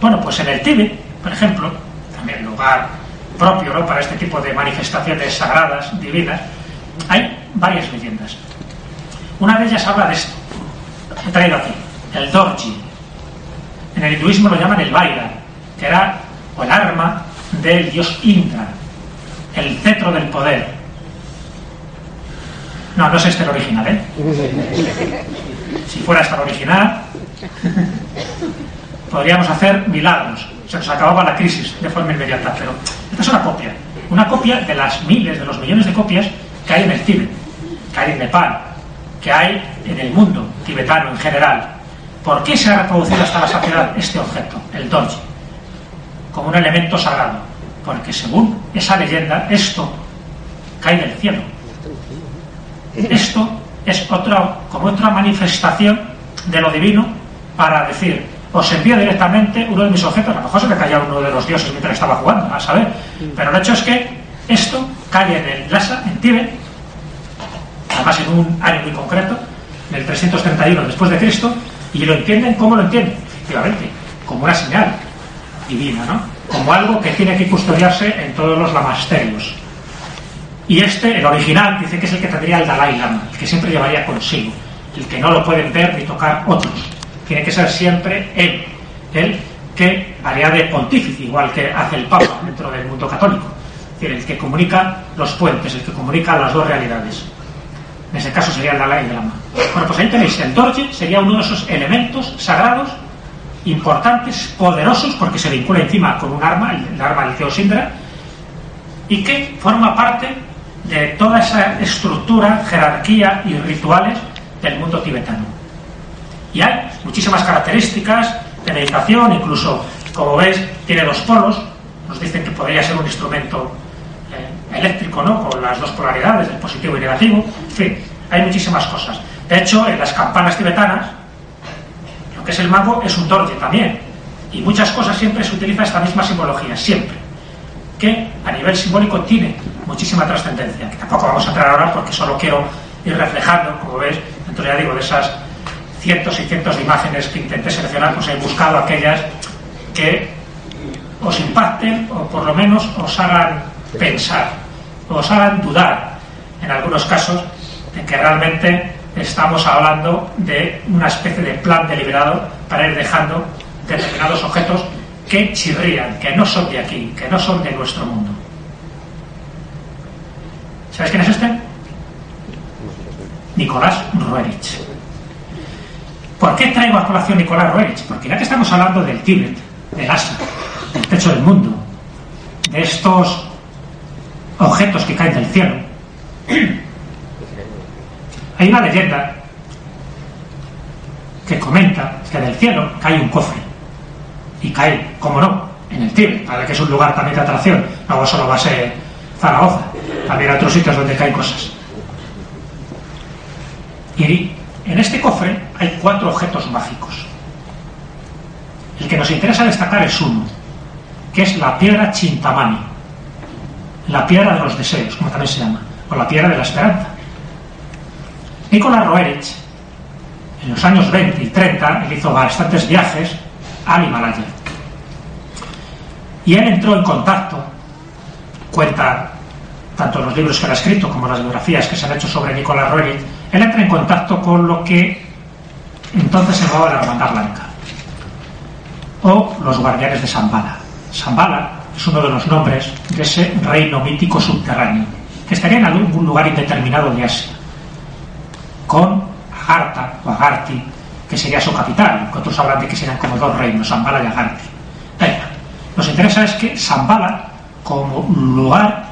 D: Bueno, pues en el Tíbet, por ejemplo, también lugar propio para este tipo de manifestaciones sagradas, divinas, hay varias leyendas. Una de ellas habla de esto. He traído aquí, el Dorji. En el hinduismo lo llaman el Vaira, que era el arma del dios Indra, el cetro del poder. No, no es este el original, ¿eh? Si fuera este el original, podríamos hacer milagros se nos acababa la crisis de forma inmediata. Pero esta es una copia, una copia de las miles, de los millones de copias que hay en el Tíbet, que hay en Nepal, que hay en el mundo tibetano en general. ¿Por qué se ha reproducido hasta la saciedad este objeto, el Dorji, como un elemento sagrado? Porque según esa leyenda, esto cae del cielo. Esto es otra, como otra manifestación de lo divino para decir, os envío directamente uno de mis objetos. A lo mejor se me caía uno de los dioses mientras estaba jugando, a saber. Pero el hecho es que esto cae en el Lhasa, en Tíbet, además en un año muy concreto, en el 331 después de Cristo, y lo entienden como lo entienden, efectivamente, como una señal divina, ¿no? Como algo que tiene que custodiarse en todos los lamasterios. Y este, el original, dice que es el que tendría el Dalai Lama, el que siempre llevaría consigo, el que no lo pueden ver ni tocar otros tiene que ser siempre él, él que haría de pontífice, igual que hace el Papa dentro del mundo católico. Es decir, el que comunica los puentes, el que comunica las dos realidades. En ese caso sería el Dalai Lama. Bueno, pues ahí tenéis, el Dorje sería uno de esos elementos sagrados, importantes, poderosos, porque se vincula encima con un arma, el arma del Teosindra, y que forma parte de toda esa estructura, jerarquía y rituales del mundo tibetano. Y hay muchísimas características de meditación, incluso, como ves, tiene dos polos, nos dicen que podría ser un instrumento eléctrico, ¿no? Con las dos polaridades, el positivo y negativo, en fin, hay muchísimas cosas. De hecho, en las campanas tibetanas, lo que es el mago es un dorje también. Y muchas cosas siempre se utiliza esta misma simbología, siempre. Que a nivel simbólico tiene muchísima trascendencia, que tampoco vamos a entrar ahora porque solo quiero ir reflejando, como ves, dentro ya digo, de esas cientos y cientos de imágenes que intenté seleccionar, pues he buscado aquellas que os impacten o por lo menos os hagan pensar, os hagan dudar, en algunos casos, de que realmente estamos hablando de una especie de plan deliberado para ir dejando determinados objetos que chirrían, que no son de aquí, que no son de nuestro mundo. ¿Sabes quién es este? Nicolás Roerich. ¿Por qué traigo a colación Nicolás Roerich? Porque ya que estamos hablando del Tíbet, del Asia, del techo del mundo, de estos objetos que caen del cielo, hay una leyenda que comenta que del cielo cae un cofre. Y cae, como no, en el Tíbet, para que es un lugar también de atracción. No solo va a ser Zaragoza, también otros sitios donde caen cosas. Y en este cofre hay cuatro objetos mágicos. El que nos interesa destacar es uno, que es la piedra Chintamani, la piedra de los deseos, como también se llama, o la piedra de la esperanza. Nicolás Roerich, en los años 20 y 30, él hizo bastantes viajes al Himalaya. Y él entró en contacto, cuenta tanto los libros que él ha escrito como las biografías que se han hecho sobre Nicolás Roerich, él entra en contacto con lo que entonces se llamaba la Hermandad Blanca o los guardianes de Zambala. Zambala es uno de los nombres de ese reino mítico subterráneo que estaría en algún lugar indeterminado de Asia, con Agartha o Agarthi, que sería su capital, que otros hablan de que serían como dos reinos, Zambala y Agarthi. Nos interesa es que Zambala, como lugar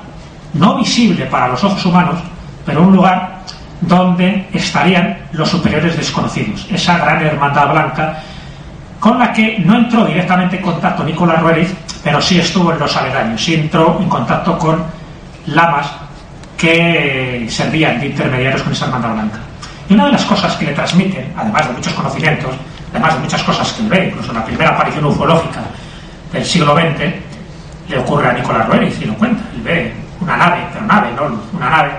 D: no visible para los ojos humanos, pero un lugar donde estarían los superiores desconocidos, esa gran hermandad blanca con la que no entró directamente en contacto Nicolás Rueriz, pero sí estuvo en los aledaños, sí entró en contacto con lamas que servían de intermediarios con esa hermandad blanca. Y una de las cosas que le transmiten, además de muchos conocimientos, además de muchas cosas que ve, incluso la primera aparición ufológica del siglo XX, le ocurre a Nicolás Rueriz y lo cuenta. Y ve una nave, pero nave, no una nave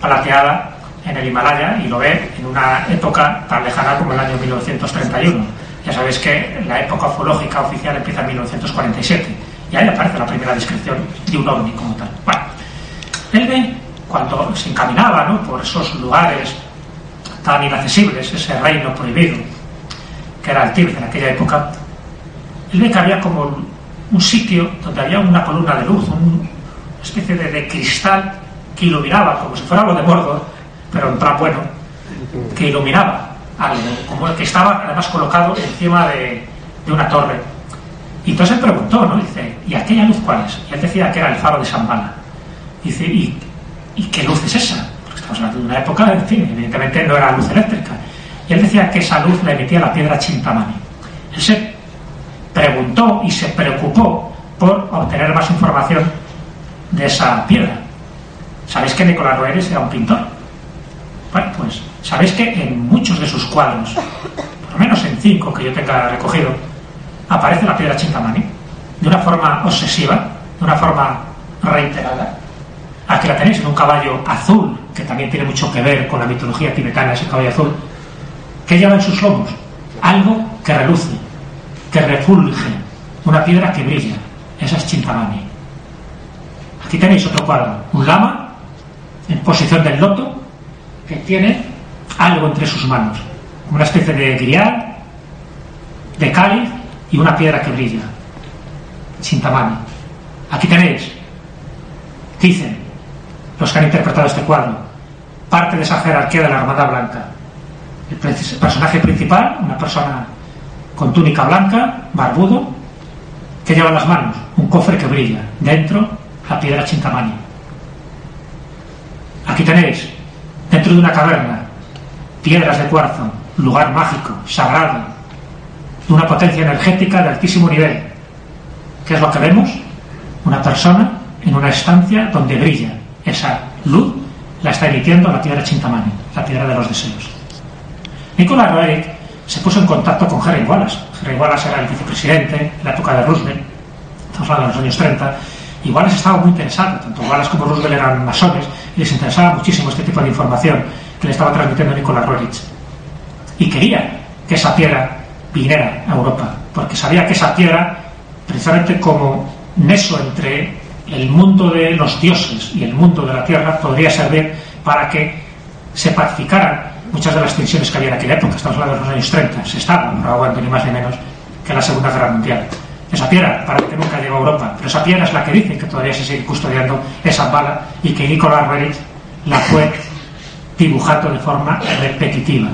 D: plateada en el Himalaya y lo ve en una época tan lejana como el año 1931. Ya sabéis que la época ufológica oficial empieza en 1947 y ahí aparece la primera descripción de un ovni como tal. Bueno, él cuando se encaminaba ¿no? por esos lugares tan inaccesibles, ese reino prohibido que era el Tíbet en aquella época, él ve que había como un sitio donde había una columna de luz, una especie de, cristal que iluminaba como si fuera lo de Mordor, pero en plan bueno, que iluminaba algo, como el que estaba además colocado encima de, una torre. Y entonces preguntó, ¿no? Dice, ¿y aquella luz cuál es? Y él decía que era el faro de Shambhala. Dice, ¿y, ¿y qué luz es esa? Porque estamos hablando de una época, en fin, evidentemente no era luz eléctrica. Y él decía que esa luz la emitía la piedra Chintamani. Él se preguntó y se preocupó por obtener más información de esa piedra. ¿Sabéis que Nicolás Roeres era un pintor? Bueno, pues sabéis que en muchos de sus cuadros, por lo menos en cinco que yo tenga recogido, aparece la piedra Chintamani de una forma obsesiva, de una forma reiterada. Aquí la tenéis en un caballo azul, que también tiene mucho que ver con la mitología tibetana, ese caballo azul, que lleva en sus lomos algo que reluce, que refulge, una piedra que brilla. Esa es Chintamani. Aquí tenéis otro cuadro, un lama en posición del loto, que tiene algo entre sus manos, una especie de grial, de cáliz y una piedra que brilla, Chintamani. Aquí tenéis, dicen los que han interpretado este cuadro, parte de esa jerarquía de la Armada Blanca. El personaje principal, una persona con túnica blanca, barbudo, que lleva en las manos un cofre que brilla, dentro la piedra Chintamani. Aquí tenéis, dentro de una caverna, piedras de cuarzo, lugar mágico, sagrado, de una potencia energética de altísimo nivel. ¿Qué es lo que vemos? Una persona en una estancia donde brilla esa luz, la está emitiendo la piedra Chintamani, la piedra de los deseos. Nicolás Roerich se puso en contacto con Henry Wallace. Henry Wallace era el vicepresidente en la época de Roosevelt, estamos hablando de los años 30, y Wallace estaba muy interesado, tanto Wallace como Roosevelt eran masones, les interesaba muchísimo este tipo de información que le estaba transmitiendo Nicolás Roerich. Y quería que esa piedra viniera a Europa, porque sabía que esa piedra, precisamente como neso entre el mundo de los dioses y el mundo de la tierra, podría servir para que se pacificaran muchas de las tensiones que había en aquella época, estamos hablando de los años 30, se estaba aguantando ni más ni menos que la Segunda Guerra Mundial. Esa piedra parece que nunca llegó a Europa, pero esa piedra es la que dicen que todavía se sigue custodiando esa bala y que Nicolás Roerich la fue dibujando de forma repetitiva.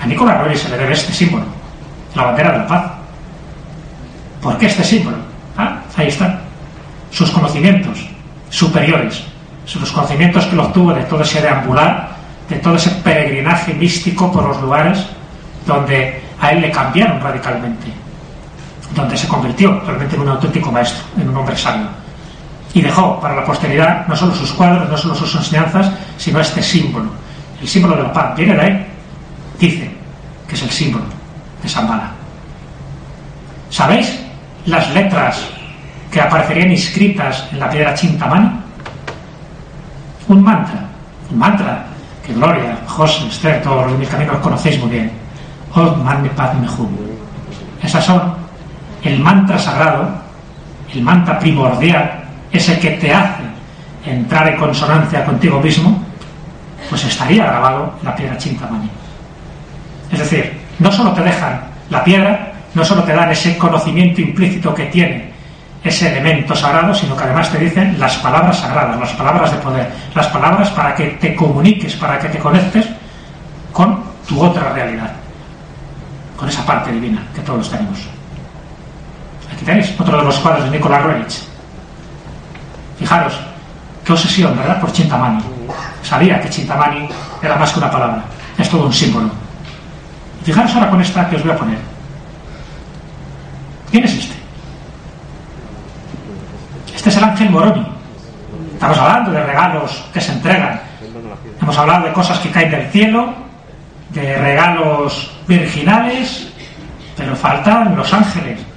D: A Nicolás Roerich se le debe este símbolo, la bandera de la paz. ¿Por qué este símbolo? Ah, ahí está. Sus conocimientos superiores, sus conocimientos que lo obtuvo de todo ese deambular, de todo ese peregrinaje místico por los lugares donde a él le cambiaron radicalmente, donde se convirtió realmente en un auténtico maestro, en un hombre sabio. Y dejó para la posteridad no solo sus cuadros, no solo sus enseñanzas, sino este símbolo, el símbolo de la paz. Viene de dice que es el símbolo de Zambala. ¿Sabéis las letras que aparecerían inscritas en la piedra Chintamani? Un mantra, un mantra que Gloria, José, Esther, todos los de mis caminos conocéis muy bien. Od Mane Padme. Esas son el mantra sagrado, el mantra primordial, ese que te hace entrar en consonancia contigo mismo, pues estaría grabado en la piedra Chintamani. Es decir, no solo te dejan la piedra, no solo te dan ese conocimiento implícito que tiene ese elemento sagrado, sino que además te dicen las palabras sagradas, las palabras de poder, las palabras para que te comuniques, para que te conectes con tu otra realidad, con esa parte divina que todos tenemos. Aquí tenéis otro de los cuadros de Nicolás Roerich. Fijaros, qué obsesión, ¿verdad? Por Chintamani. Sabía que Chintamani era más que una palabra, es todo un símbolo. Fijaros ahora con esta que os voy a poner. ¿Quién es este? Este es el ángel Moroni. Estamos hablando de regalos que se entregan. Hemos hablado de cosas que caen del cielo, de regalos virginales, pero faltan los ángeles.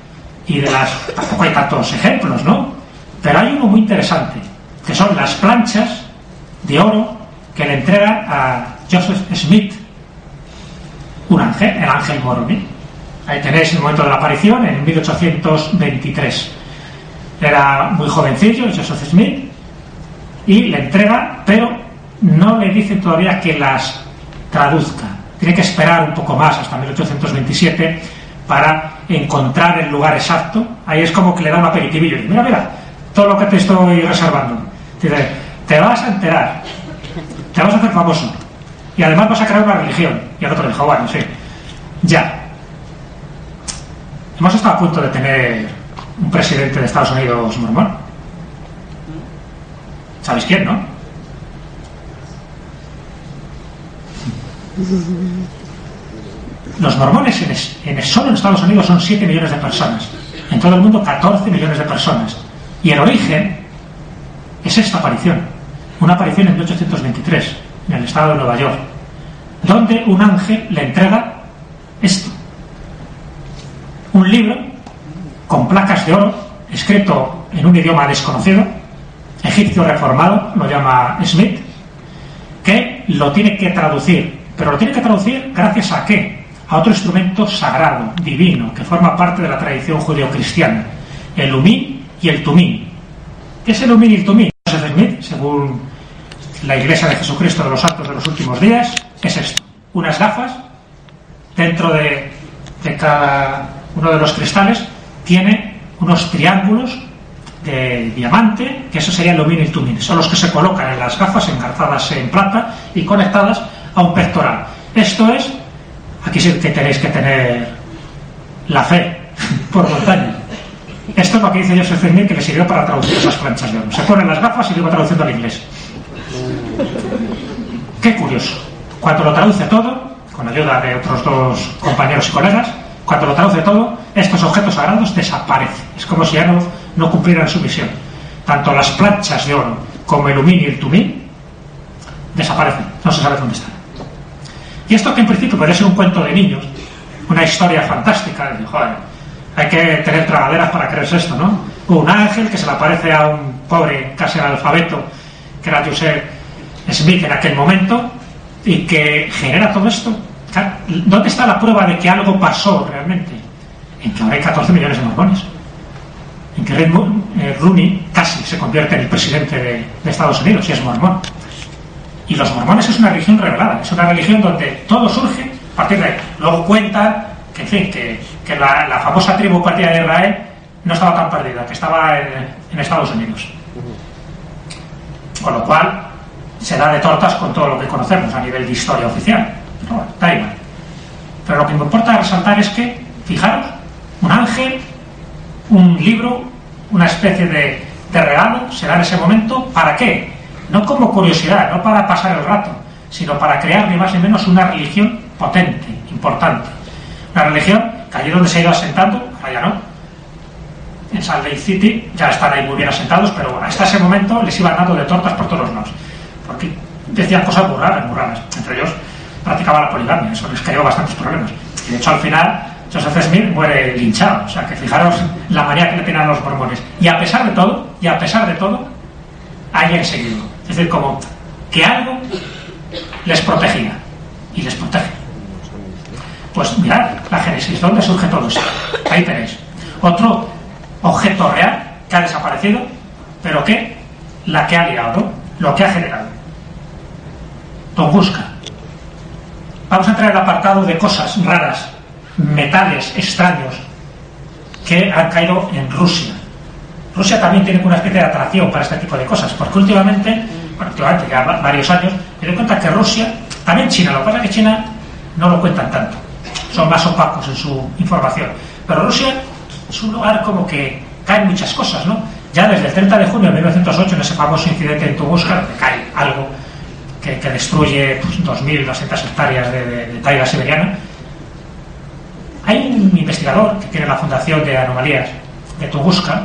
D: Y de las. tampoco hay tantos ejemplos, ¿no? Pero hay uno muy interesante, que son las planchas de oro que le entrega a Joseph Smith, un ángel, el ángel Moroni. Ahí tenéis el momento de la aparición en 1823. Era muy jovencillo, Joseph Smith, y le entrega, pero no le dice todavía que las traduzca. Tiene que esperar un poco más, hasta 1827, para encontrar el lugar exacto. Ahí es como que le da un aperitivillo. Mira, mira, todo lo que te estoy reservando. Dice, te vas a enterar, te vas a hacer famoso, y además vas a crear una religión. Y el otro dijo, bueno, sí, ya. Hemos estado a punto de tener un presidente de Estados Unidos mormón. ¿Sabéis quién, no? Los mormones en, en, solo en Estados Unidos son 7 millones de personas. En todo el mundo 14 millones de personas. Y el origen es esta aparición. Una aparición en 1823, en el estado de Nueva York, donde un ángel le entrega esto. Un libro con placas de oro, escrito en un idioma desconocido, egipcio reformado, lo llama Smith, que lo tiene que traducir. Pero lo tiene que traducir gracias a qué? A otro instrumento sagrado, divino, que forma parte de la tradición judeocristiana, el Umí y el Tumí. ¿Qué es el Umí y el Tumí? Smith, según la Iglesia de Jesucristo de los Actos de los Últimos Días, es esto. Unas gafas dentro de, cada uno de los cristales tiene unos triángulos de diamante, que eso sería el lumin y el tumin. Son los que se colocan en las gafas engarzadas en plata y conectadas a un pectoral. Esto es, aquí sí que tenéis que tener la fe por montaña. Esto es lo que dice Joseph Smith que le sirvió para traducir esas planchas de oro. Se ponen las gafas y va traduciendo al inglés. Qué curioso. Cuando lo traduce todo, con ayuda de otros dos compañeros y colegas, cuando lo traduce todo, estos objetos sagrados desaparecen. Es como si ya no, cumplieran su misión. Tanto las planchas de oro como el humín y el tumín desaparecen. No se sabe dónde están. Y esto que en principio podría un cuento de niños, una historia fantástica, y, joder, hay que tener tragaderas para creerse esto, ¿no? Un ángel que se le aparece a un pobre casi analfabeto, que era Joseph Smith en aquel momento, y que genera todo esto. ¿Dónde está la prueba de que algo pasó realmente? En que ahora hay 14 millones de mormones. En que eh, Rooney casi se convierte en el presidente de, de Estados Unidos y es mormón. Y los mormones es una religión revelada, es una religión donde todo surge a partir de ahí. Luego cuentan que, la, famosa tribu partida de Israel no estaba tan perdida, que estaba en, en, Estados Unidos. Con lo cual, se da de tortas con todo lo que conocemos a nivel de historia oficial. Pero bueno, da igual. Pero lo que me importa resaltar es que, fijaros, un ángel, un libro, una especie de, de regalo, se da en ese momento, ¿para qué? No como curiosidad, no para pasar el rato, sino para crear ni más ni menos una religión potente, importante. Una religión que allí donde se ha ido asentando, ahora ya no, en Salt Lake City ya están ahí muy bien asentados, pero bueno, hasta ese momento les iban dando de tortas por todos los lados, porque decían cosas muy raras, muy raras. Entre ellos practicaba la poligamia, eso les creó bastantes problemas. Y de hecho al final Joseph Smith muere linchado, o sea que fijaros la manía que le tienen los mormones. Y a pesar de todo, y a pesar de todo, hayan seguido. Es decir, como que algo les protegía y les protege. Pues mirad la Génesis, ¿dónde surge todo eso? Ahí tenéis. Otro objeto real que ha desaparecido, pero que la que ha liado, lo que ha generado. Tunguska. Vamos a entrar en el apartado de cosas raras, metales extraños que han caído en Rusia. Rusia también tiene una especie de atracción para este tipo de cosas, porque últimamente, bueno, últimamente ya varios años, doy cuenta que Rusia, también China, lo que pasa es que China no lo cuentan tanto, son más opacos en su información, pero Rusia es un lugar como que caen muchas cosas, ¿no? Ya desde el 30 de junio de 1908, en ese famoso incidente en Tunguska, cae algo que, que destruye pues, 2.200 hectáreas de, de, de taiga siberiana, hay un investigador que tiene la Fundación de Anomalías de Tunguska,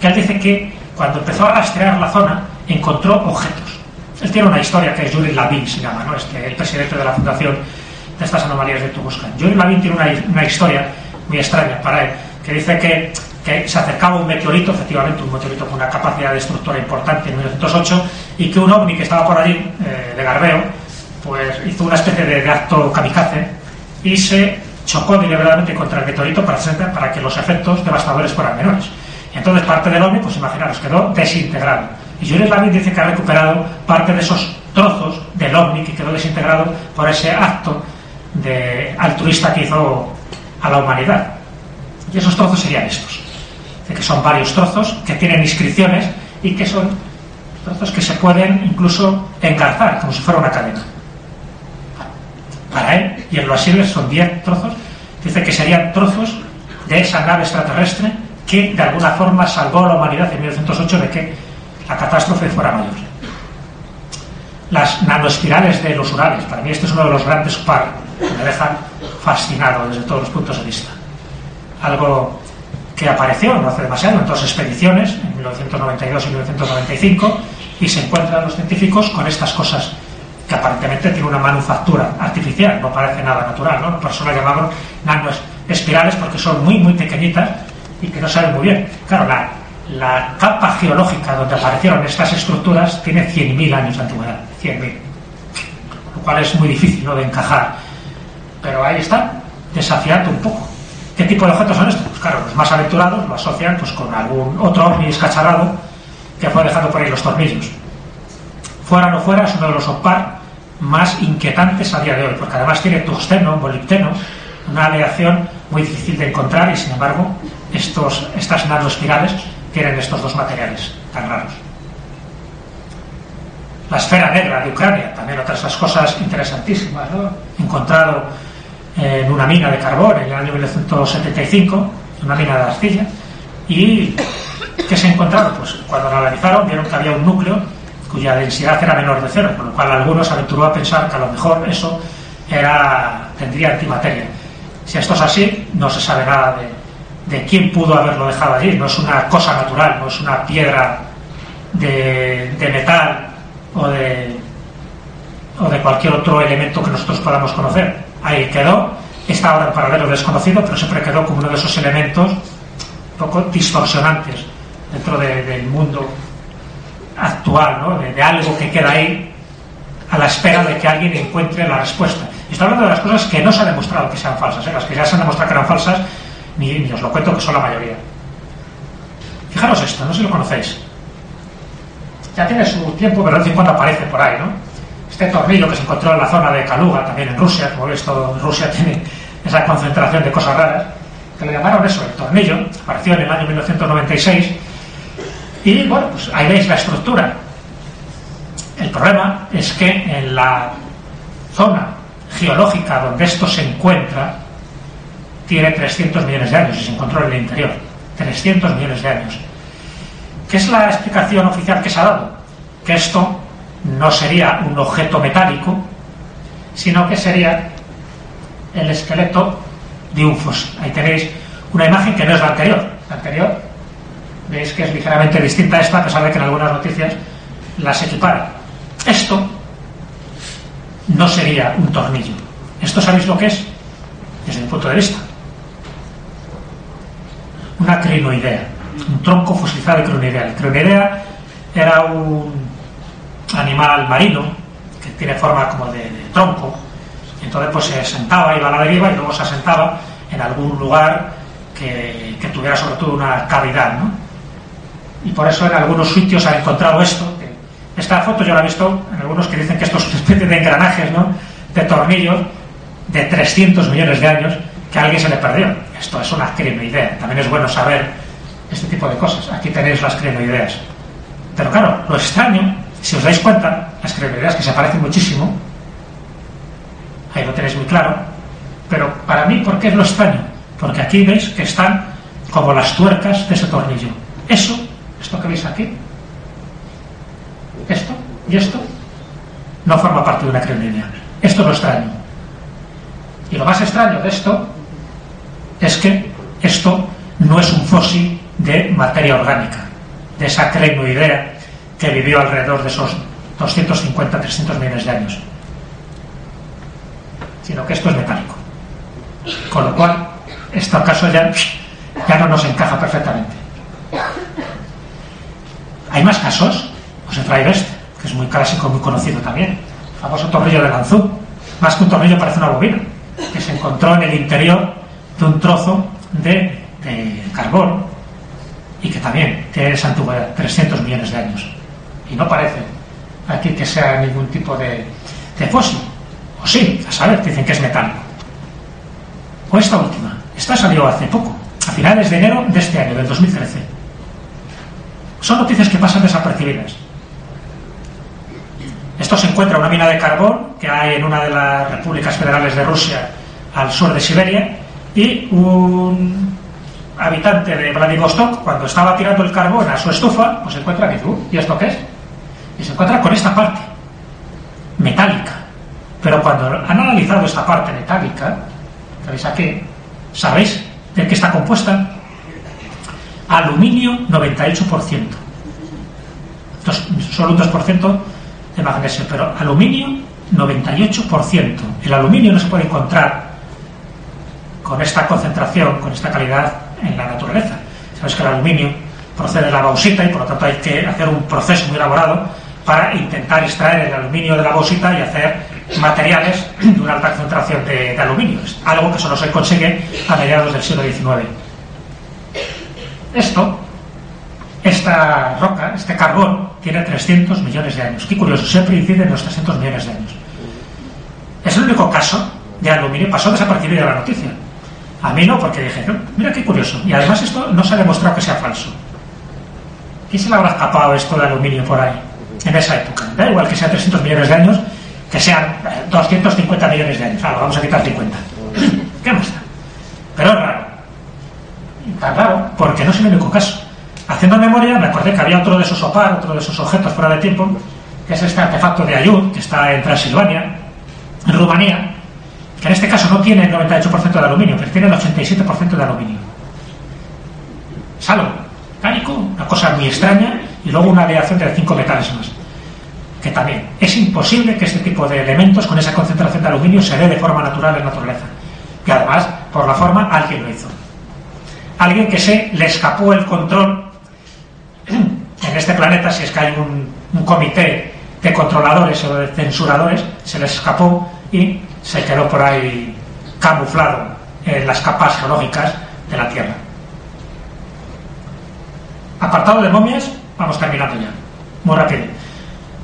D: que él dice que cuando empezó a rastrear la zona encontró objetos. Él tiene una historia que es Yuri Lavin, se llama, ¿no? este, el presidente de la fundación de estas anomalías de Tunguska. Yuri Lavin tiene una, una, historia muy extraña para él, que dice que, que, se acercaba un meteorito, efectivamente un meteorito con una capacidad destructora importante en 1908, y que un ovni que estaba por allí, eh, de Garbeo, pues hizo una especie de, de acto kamikaze y se chocó deliberadamente contra el meteorito para, para que los efectos devastadores fueran menores. Entonces parte del ovni, pues imaginaros, quedó desintegrado. Y Julius Lavin dice que ha recuperado parte de esos trozos del ovni que quedó desintegrado por ese acto de altruista que hizo a la humanidad. Y esos trozos serían estos. De que son varios trozos que tienen inscripciones y que son trozos que se pueden incluso engarzar, como si fuera una cadena. Para él, y en los asiles son 10 trozos, dice que serían trozos de esa nave extraterrestre que de alguna forma salvó a la humanidad en 1908 de que la catástrofe fuera mayor. Las nanoespirales de los Urales, para mí este es uno de los grandes par que me dejan fascinado desde todos los puntos de vista. Algo que apareció no hace demasiado en dos expediciones, en 1992 y 1995, y se encuentran los científicos con estas cosas que aparentemente tienen una manufactura artificial, no parece nada natural, ¿no? Personas llamaban nanoespirales porque son muy, muy pequeñitas y que no saben muy bien. Claro, la, la capa geológica donde aparecieron estas estructuras tiene 100.000 años de antigüedad, 100.000, lo cual es muy difícil ¿no? de encajar. Pero ahí está, desafiando un poco. ¿Qué tipo de objetos son estos? Pues claro, los más aventurados lo asocian pues, con algún otro ovni escacharrado que fue dejando por ahí los tornillos. Fuera o no fuera, es uno de los OPAR más inquietantes a día de hoy, porque además tiene tungsteno, molibdeno, una aleación muy difícil de encontrar y sin embargo estos, estas nanoespirales tienen estos dos materiales tan raros. La esfera negra de Ucrania, también otras las cosas interesantísimas, ¿no? encontrado en una mina de carbón en el año 1975, una mina de arcilla, y ¿qué se encontraron? Pues cuando lo analizaron vieron que había un núcleo cuya densidad era menor de cero, con lo cual algunos aventuró a pensar que a lo mejor eso era, tendría antimateria. Si esto es así, no se sabe nada de, de quién pudo haberlo dejado allí. No es una cosa natural, no es una piedra de, de metal o de, o de cualquier otro elemento que nosotros podamos conocer. Ahí quedó, está ahora en paralelo desconocido, pero siempre quedó como uno de esos elementos un poco distorsionantes dentro del mundo actual, ¿no? de, algo que queda ahí a la espera de que alguien encuentre la respuesta. Y estoy hablando de las cosas que no se ha demostrado que sean falsas, ¿eh? las que ya se han demostrado que eran falsas, ni, os lo cuento que son la mayoría. Fijaros esto, no sé si lo conocéis. Ya tiene su tiempo, pero de vez en cuando aparece por ahí, ¿no? Este tornillo que se encontró en la zona de Kaluga, también en Rusia, como veis, todo Rusia tiene esa concentración de cosas raras, que le llamaron eso, el tornillo, apareció en el año 1996, y bueno, pues ahí veis la estructura. El problema es que en la zona geológica donde esto se encuentra, tiene 300 millones de años y se encontró en el interior. 300 millones de años. ¿Qué es la explicación oficial que se ha dado? Que esto no sería un objeto metálico, sino que sería el esqueleto de un fósil. Ahí tenéis una imagen que no es la anterior. La anterior, veis que es ligeramente distinta a esta, a pesar de que en algunas noticias las equipara. Esto no sería un tornillo. ¿Esto sabéis lo que es? Desde mi punto de vista una crinoidea, un tronco fosilizado de crinoidea. La crinoidea era un animal marino que tiene forma como de, tronco, y entonces pues se sentaba, iba a la deriva y luego se asentaba en algún lugar que, tuviera sobre todo una cavidad, ¿no? Y por eso en algunos sitios se ha encontrado esto. esta foto yo la he visto en algunos que dicen que esto es una especie de engranajes, ¿no? De tornillos de 300 millones de años que a alguien se le perdió. Esto es una crinoidea. También es bueno saber este tipo de cosas. Aquí tenéis las crinoideas. Pero claro, lo extraño, si os dais cuenta, las crinoideas que se parecen muchísimo, ahí lo tenéis muy claro, pero para mí, ¿por qué es lo extraño? Porque aquí veis que están como las tuercas de ese tornillo. Eso, esto que veis aquí, esto y esto, no forma parte de una crinoidea. Esto es lo extraño. Y lo más extraño de esto es que esto no es un fósil de materia orgánica, de esa crenoidea que vivió alrededor de esos 250-300 millones de años, sino que esto es metálico. Con lo cual, este caso ya, ya no nos encaja perfectamente. Hay más casos, os he traído este, que es muy clásico, muy conocido también, el famoso tornillo de Lanzú. Más que un tornillo parece una bobina, que se encontró en el interior de un trozo de, carbón y que también tiene esa antigüedad, 300 millones de años. Y no parece aquí que sea ningún tipo de, de fósil. O sí, a saber, dicen que es metálico. O esta última. Esta salió hace poco, a finales de enero de este año, del 2013. Son noticias que pasan desapercibidas. Esto se encuentra en una mina de carbón que hay en una de las repúblicas federales de Rusia al sur de Siberia y un habitante de Vladivostok, cuando estaba tirando el carbón a su estufa, pues encuentra que ¿y esto qué es? Y se encuentra con esta parte, metálica. Pero cuando han analizado esta parte metálica, ¿sabéis aquí? ¿Sabéis de qué está compuesta? Aluminio 98%. Entonces, solo un 2% de magnesio, pero aluminio 98%. El aluminio no se puede encontrar con esta concentración, con esta calidad en la naturaleza. Sabes que el aluminio procede de la bauxita y por lo tanto hay que hacer un proceso muy elaborado para intentar extraer el aluminio de la bauxita y hacer materiales de una alta concentración de, aluminio. Es algo que solo se consigue a mediados del siglo XIX. Esto, esta roca, este carbón, tiene 300 millones de años. Qué curioso, siempre incide en los 300 millones de años. Es el único caso de aluminio, pasó desapercibido de la noticia. A mí no, porque dije, mira qué curioso. Y además esto no se ha demostrado que sea falso. ¿Quién se le habrá escapado esto de aluminio por ahí? En esa época. Da igual que sean 300 millones de años, que sean 250 eh, millones de años. Claro, vamos a quitar 50. ¿Qué más da? Pero es raro. Está raro, porque no es el único caso. Haciendo memoria, me acordé que había otro de esos OPAR, otro de esos objetos fuera de tiempo, que es este artefacto de Ayud, que está en Transilvania, en Rumanía, que en este caso no tiene el 98% de aluminio, pero tiene el 87% de aluminio. Es algo una cosa muy extraña, y luego una aleación de cinco metales más. que también es imposible que este tipo de elementos con esa concentración de aluminio se dé de forma natural en la naturaleza. Y además, por la forma, alguien lo hizo. Alguien que se le escapó el control en este planeta, si es que hay un, un comité de controladores o de censuradores, se les escapó y se quedó por ahí camuflado en las capas geológicas de la Tierra. Apartado de momias, vamos terminando ya, muy rápido.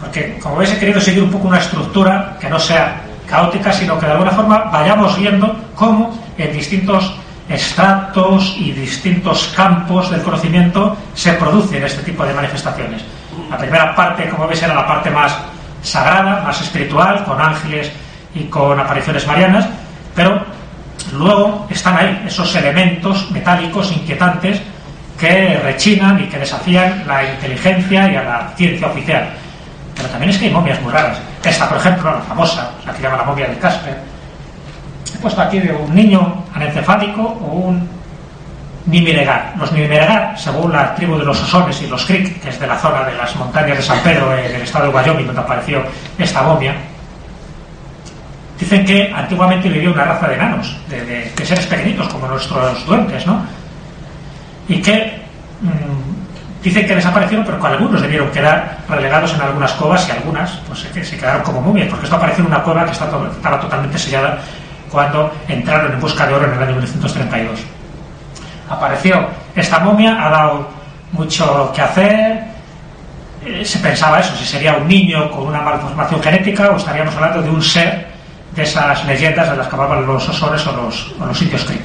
D: Porque, como veis, he querido seguir un poco una estructura que no sea caótica, sino que de alguna forma vayamos viendo cómo en distintos extractos y distintos campos del conocimiento se producen este tipo de manifestaciones. La primera parte, como veis, era la parte más sagrada, más espiritual, con ángeles y con apariciones marianas, pero luego están ahí esos elementos metálicos inquietantes que rechinan y que desafían la inteligencia y a la ciencia oficial. Pero también es que hay momias muy raras. Esta, por ejemplo, la famosa, la que llama la momia de Casper. He puesto aquí de un niño anencefálico o un Nimiregar. Los Nimiregar, según la tribu de los Osones y los Creek, que es de la zona de las montañas de San Pedro, en el estado de Wyoming, donde apareció esta momia, dicen que antiguamente vivía una raza de enanos, de, seres pequeñitos, como nuestros duendes, ¿no? Y que mmm, dicen que desaparecieron, pero que algunos debieron quedar relegados en algunas cuevas y algunas pues, se, se quedaron como momias, porque esto apareció en una cueva que estaba, estaba totalmente sellada cuando entraron en busca de oro en el año 1932 apareció esta momia, ha dado mucho que hacer. Eh, se pensaba eso, si sería un niño con una malformación genética o estaríamos hablando de un ser de esas leyendas de las que hablaban los osores o los, o los indios creek.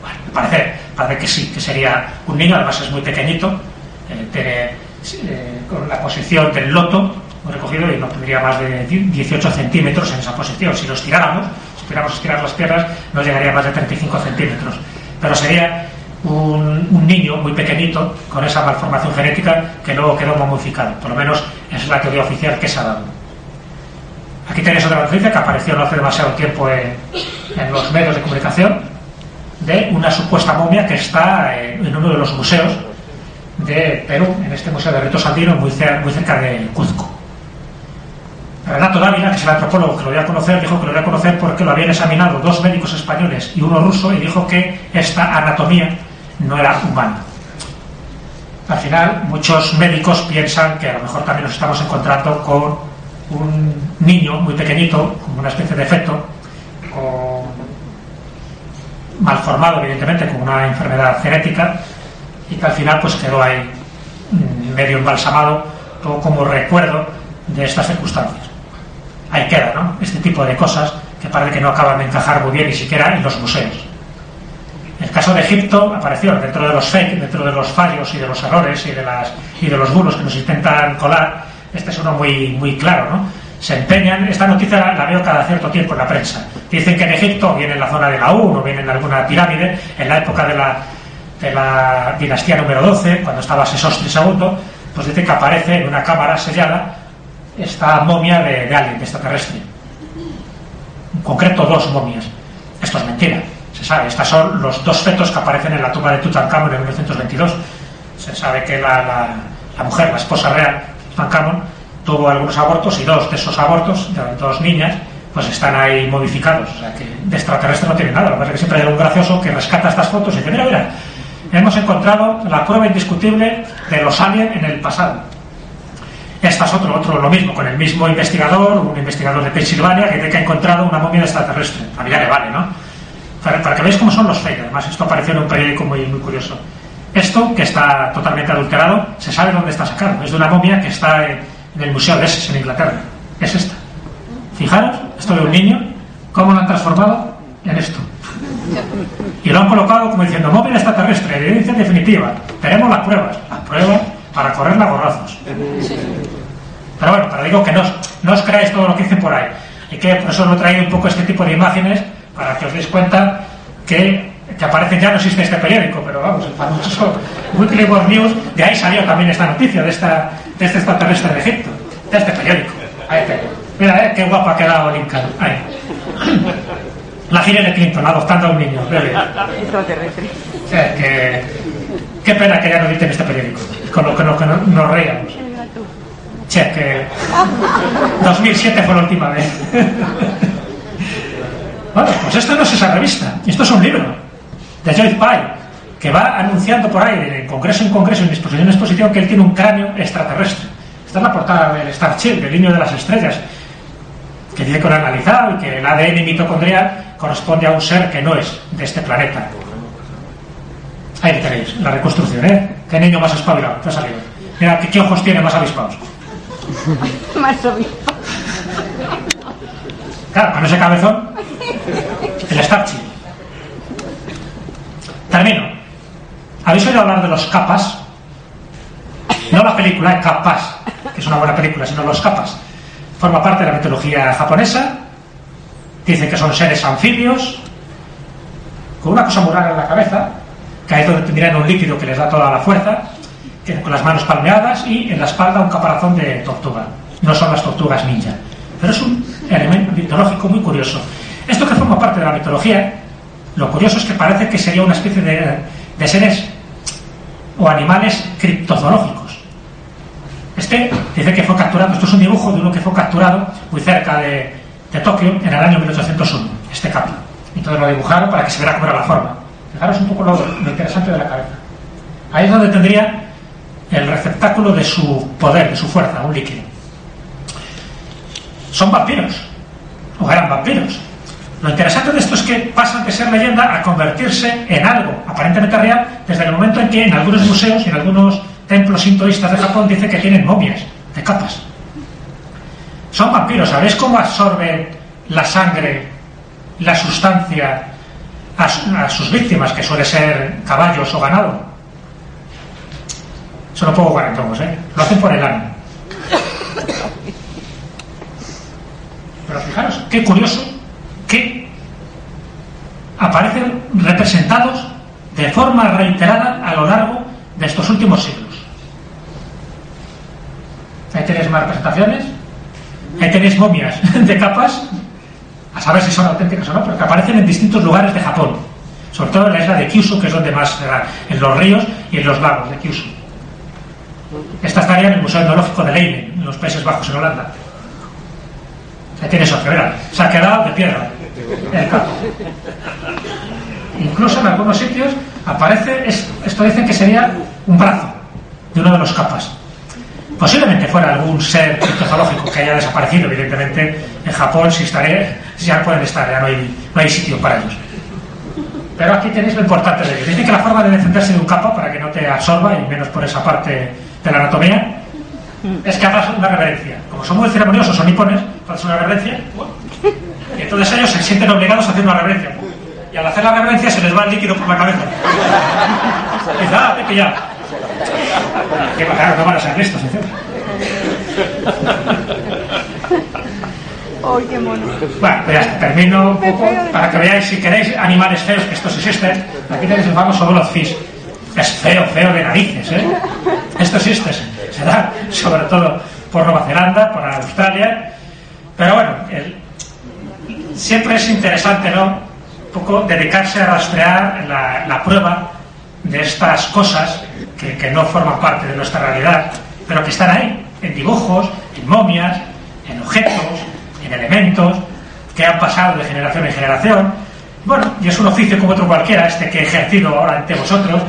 D: Bueno, parece, parece que sí, que sería un niño, además es muy pequeñito, eh, tiene eh, con la posición del loto recogido y no tendría más de 18 centímetros en esa posición. Si lo estiráramos, si pudiéramos estirar las piernas, no llegaría a más de 35 centímetros. Pero sería un, un, niño muy pequeñito con esa malformación genética que luego quedó momificado. Por lo menos esa es la teoría oficial que se ha dado. Aquí tenéis otra noticia que apareció no hace demasiado tiempo en, los medios de comunicación de una supuesta momia que está en, uno de los museos de Perú, en este museo de Rito Sandino, muy, cer muy cerca de Cuzco. Renato Dávila, que es el antropólogo que lo voy a conocer, dijo que lo voy a conocer porque lo habían examinado dos médicos españoles y uno ruso y dijo que esta anatomía no era humana. Al final, muchos médicos piensan que a lo mejor también nos estamos encontrando con un niño muy pequeñito, con una especie de feto, con... malformado, evidentemente, con una enfermedad genética, y que al final pues quedó ahí medio embalsamado, todo como recuerdo de estas circunstancias. Ahí queda, ¿no? Este tipo de cosas que parece que no acaban de encajar muy bien ni siquiera en los museos. El caso de Egipto apareció dentro de los fake, dentro de los fallos y de los errores y de, las, y de los bulos que nos intentan colar. Este es uno muy, muy claro, ¿no? Se empeñan, esta noticia la, veo cada cierto tiempo en la prensa. Dicen que en Egipto, viene en la zona de la U, o viene en alguna pirámide, en la época de la, de la dinastía número 12, cuando estaba Sesostris II, pues dice que aparece en una cámara sellada esta momia de, de alguien, de extraterrestre. En concreto, dos momias. Esto es mentira se sabe, estos son los dos fetos que aparecen en la tumba de Tutankamón en 1922. Se sabe que la, la mujer, la esposa real, Tutankamón, tuvo algunos abortos y dos de esos abortos, de dos niñas, pues están ahí modificados. O sea que de extraterrestre no tiene nada. Lo que pasa es que siempre hay algún gracioso que rescata estas fotos y dice, mira, mira, hemos encontrado la prueba indiscutible de los aliens en el pasado. Esta es otro, otro, lo mismo, con el mismo investigador, un investigador de Pensilvania, que, que ha encontrado una momia extraterrestre. A mí ya le vale, ¿no? Para, que veáis cómo son los fake. Además, esto apareció en un periódico muy curioso. Esto, que está totalmente adulterado, se sabe dónde está sacado. Es de una momia que está en, el Museo de Essex, en Inglaterra. Es esta. Fijaros, esto de un niño, cómo lo han transformado en esto. Y lo han colocado como diciendo, móvil extraterrestre, evidencia definitiva. Tenemos las pruebas. Las pruebas para correr las borrazos. Pero bueno, pero digo que no, no os creáis todo lo que dicen por ahí. Y que por eso os he traído un poco este tipo de imágenes para que os deis cuenta que, que aparecen ya no existe este periódico, pero vamos, el famoso Weekly World News, de ahí salió también esta noticia de, esta, de este extraterrestre de Egipto, de este periódico. Ahí te, mira, eh, qué guapa ha quedado Lincoln. Ahí. La gira de Clinton adoptando a un niño.
E: Extraterrestre.
D: Que, qué pena que ya no editen este periódico, con lo que, no, que no, nos reíamos. Che, que 2007 fue la última vez. bueno, pues esto no es esa revista, esto es un libro de Joyce Pye, que va anunciando por ahí, de congreso en congreso, en exposición en exposición, que él tiene un cráneo extraterrestre. Esta es la portada del Starship, del niño de las estrellas, que dice que lo ha analizado y que el ADN mitocondrial corresponde a un ser que no es de este planeta. Ahí tenéis, la reconstrucción, ¿eh? ¿Qué niño más espabilado? Te ha salido. Mira, ¿qué, qué ojos tiene más avispados?
E: Más obispo.
D: Claro, con ese cabezón, el Starship. Termino. ¿Habéis oído hablar de los capas? No la película, Capas, que es una buena película, sino los capas. Forma parte de la mitología japonesa. Dice que son seres anfibios, con una cosa muy en la cabeza, donde tendrían un líquido que les da toda la fuerza, que con las manos palmeadas y en la espalda un caparazón de tortuga. No son las tortugas ninja, pero es un elemento mitológico muy curioso. Esto que forma parte de la mitología, lo curioso es que parece que sería una especie de, seres o animales criptozoológicos. Este dice que fue capturado, esto es un dibujo de uno que fue capturado muy cerca de, de Tokio en el año 1801, este capi. Entonces lo dibujaron para que se viera cómo era la forma. Fijaros un poco lo, lo interesante de la cabeza. Ahí es donde tendría el receptáculo de su poder, de su fuerza, un líquido. Son vampiros, o eran vampiros. Lo interesante de esto es que pasan de ser leyenda a convertirse en algo aparentemente real desde el momento en que en algunos museos y en algunos templos sintoístas de Japón dice que tienen momias de capas. Son vampiros, ¿sabéis cómo absorben la sangre, la sustancia a, su- a sus víctimas, que suele ser caballos o ganado? Son un poco guarentongos, ¿eh? Lo hacen por el ano. Pero fijaros, qué curioso que aparecen representados de forma reiterada a lo largo de estos últimos siglos. Ahí tenéis más representaciones, ahí tenéis momias de capas, a saber si son auténticas o no, pero que aparecen en distintos lugares de Japón, sobre todo en la isla de Kyushu, que es donde más se da, en los ríos y en los lagos de Kyushu. Esta estaría en el Museo Etnológico de Leiden, en los Países Bajos, en Holanda. Ahí tienes otro, verá. Se ha quedado de piedra. Incluso en algunos sitios aparece, es- esto dicen que sería un brazo de uno de los capas. Posiblemente fuera algún ser criptozoológico que haya desaparecido, evidentemente en Japón si estaré, si ya pueden estar, ya no hay, no hay sitio para ellos. Pero aquí tenéis lo importante de ellos. Dicen que la forma de defenderse de un capa para que no te absorba, y menos por esa parte de la anatomía, es que hagas una reverencia. Como son muy ceremoniosos o nipones, haces una reverencia, entonces ellos se sienten obligados a hacer una reverencia. Y al hacer la reverencia se les va el líquido por la cabeza. Dice, ah, te he pillado. Que claro, no van a ser listos.
E: ¡Ay, qué mono!
D: Bueno, pues ya termino un poco para que veáis si queréis animales feos, que estos existen. Aquí tenéis el famoso Goldfish. Es feo, feo de narices, ¿eh? Esto existe, se da sobre todo por Nueva Zelanda, por Australia. Pero bueno, el- siempre es interesante, ¿no? Un poco dedicarse a rastrear la, prueba de estas cosas que, que no forman parte de nuestra realidad, pero que están ahí, en dibujos, en momias, en objetos, en elementos, que han pasado de generación en generación. Bueno, y es un oficio como otro cualquiera, este que he ejercido ahora ante vosotros,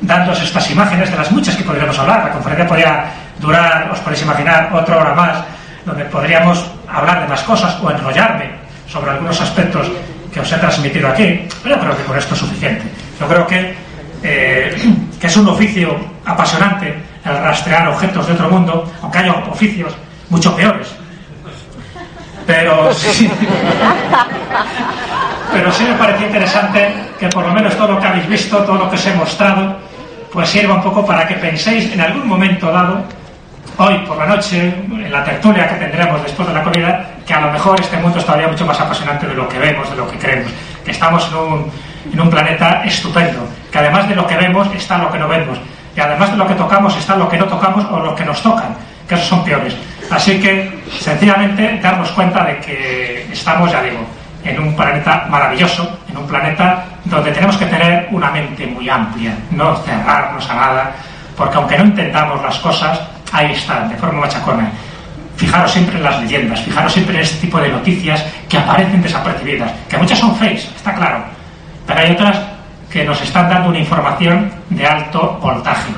D: dándoos estas imágenes de las muchas que podríamos hablar. La conferencia podría durar, os podéis imaginar, otra hora más, donde podríamos hablar de más cosas o enrollarme sobre algunos aspectos que os he transmitido aquí. Pero yo creo que con esto es suficiente. Yo creo que, eh, que es un oficio apasionante el rastrear objetos de otro mundo, aunque haya oficios mucho peores. Pero sí, pero sí me pareció interesante que por lo menos todo lo que habéis visto, todo lo que os he mostrado, pues sirva un poco para que penséis en algún momento dado, hoy por la noche, en la tertulia que tendremos después de la comida, que a lo mejor este mundo es todavía mucho más apasionante de lo que vemos, de lo que creemos, que estamos en un, en un planeta estupendo, que además de lo que vemos está lo que no vemos, y además de lo que tocamos está lo que no tocamos o lo que nos tocan, que esos son peores. Así que, sencillamente, darnos cuenta de que estamos, ya digo, en un planeta maravilloso, en un planeta donde tenemos que tener una mente muy amplia, no cerrarnos a nada, porque aunque no entendamos las cosas, ahí están, de forma machacona. Fijaros siempre en las leyendas, fijaros siempre en este tipo de noticias que aparecen desapercibidas, que muchas son fakes, está claro, pero hay otras que nos están dando una información de alto voltaje.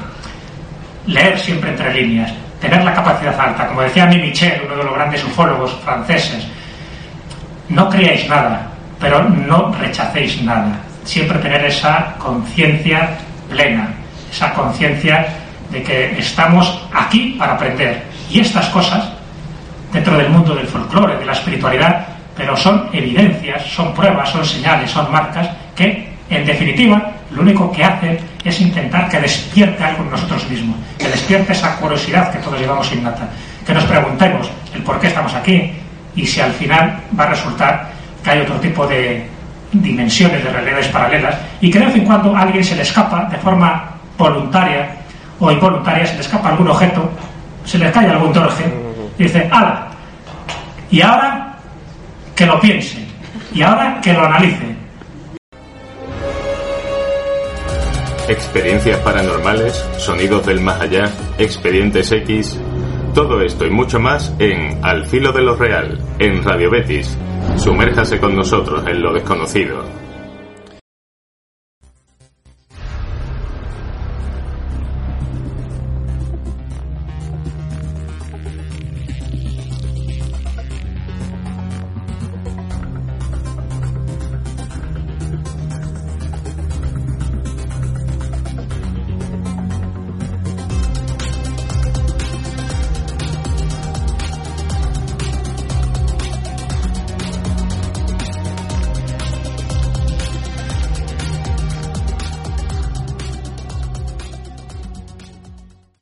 D: Leer siempre entre líneas, tener la capacidad alta, como decía mi Michel, uno de los grandes ufólogos franceses, no creáis nada, pero no rechacéis nada. Siempre tener esa conciencia plena, esa conciencia de que estamos aquí para aprender. Y estas cosas, dentro del mundo del folclore, de la espiritualidad, pero son evidencias, son pruebas, son señales, son marcas que, en definitiva, lo único que hacen es intentar que despierte algo en nosotros mismos, que despierte esa curiosidad que todos llevamos innata, que nos preguntemos el por qué estamos aquí y si al final va a resultar que hay otro tipo de dimensiones de realidades paralelas y que de vez en cuando alguien se le escapa de forma voluntaria o involuntaria, se le escapa algún objeto, se le cae algún torje y dice, ¡ala! Y ahora que lo piense, y ahora que lo analice.
C: Experiencias paranormales, sonidos del más allá, expedientes X, todo esto y mucho más en Al filo de lo real, en Radio Betis. Sumérjase con nosotros en lo desconocido.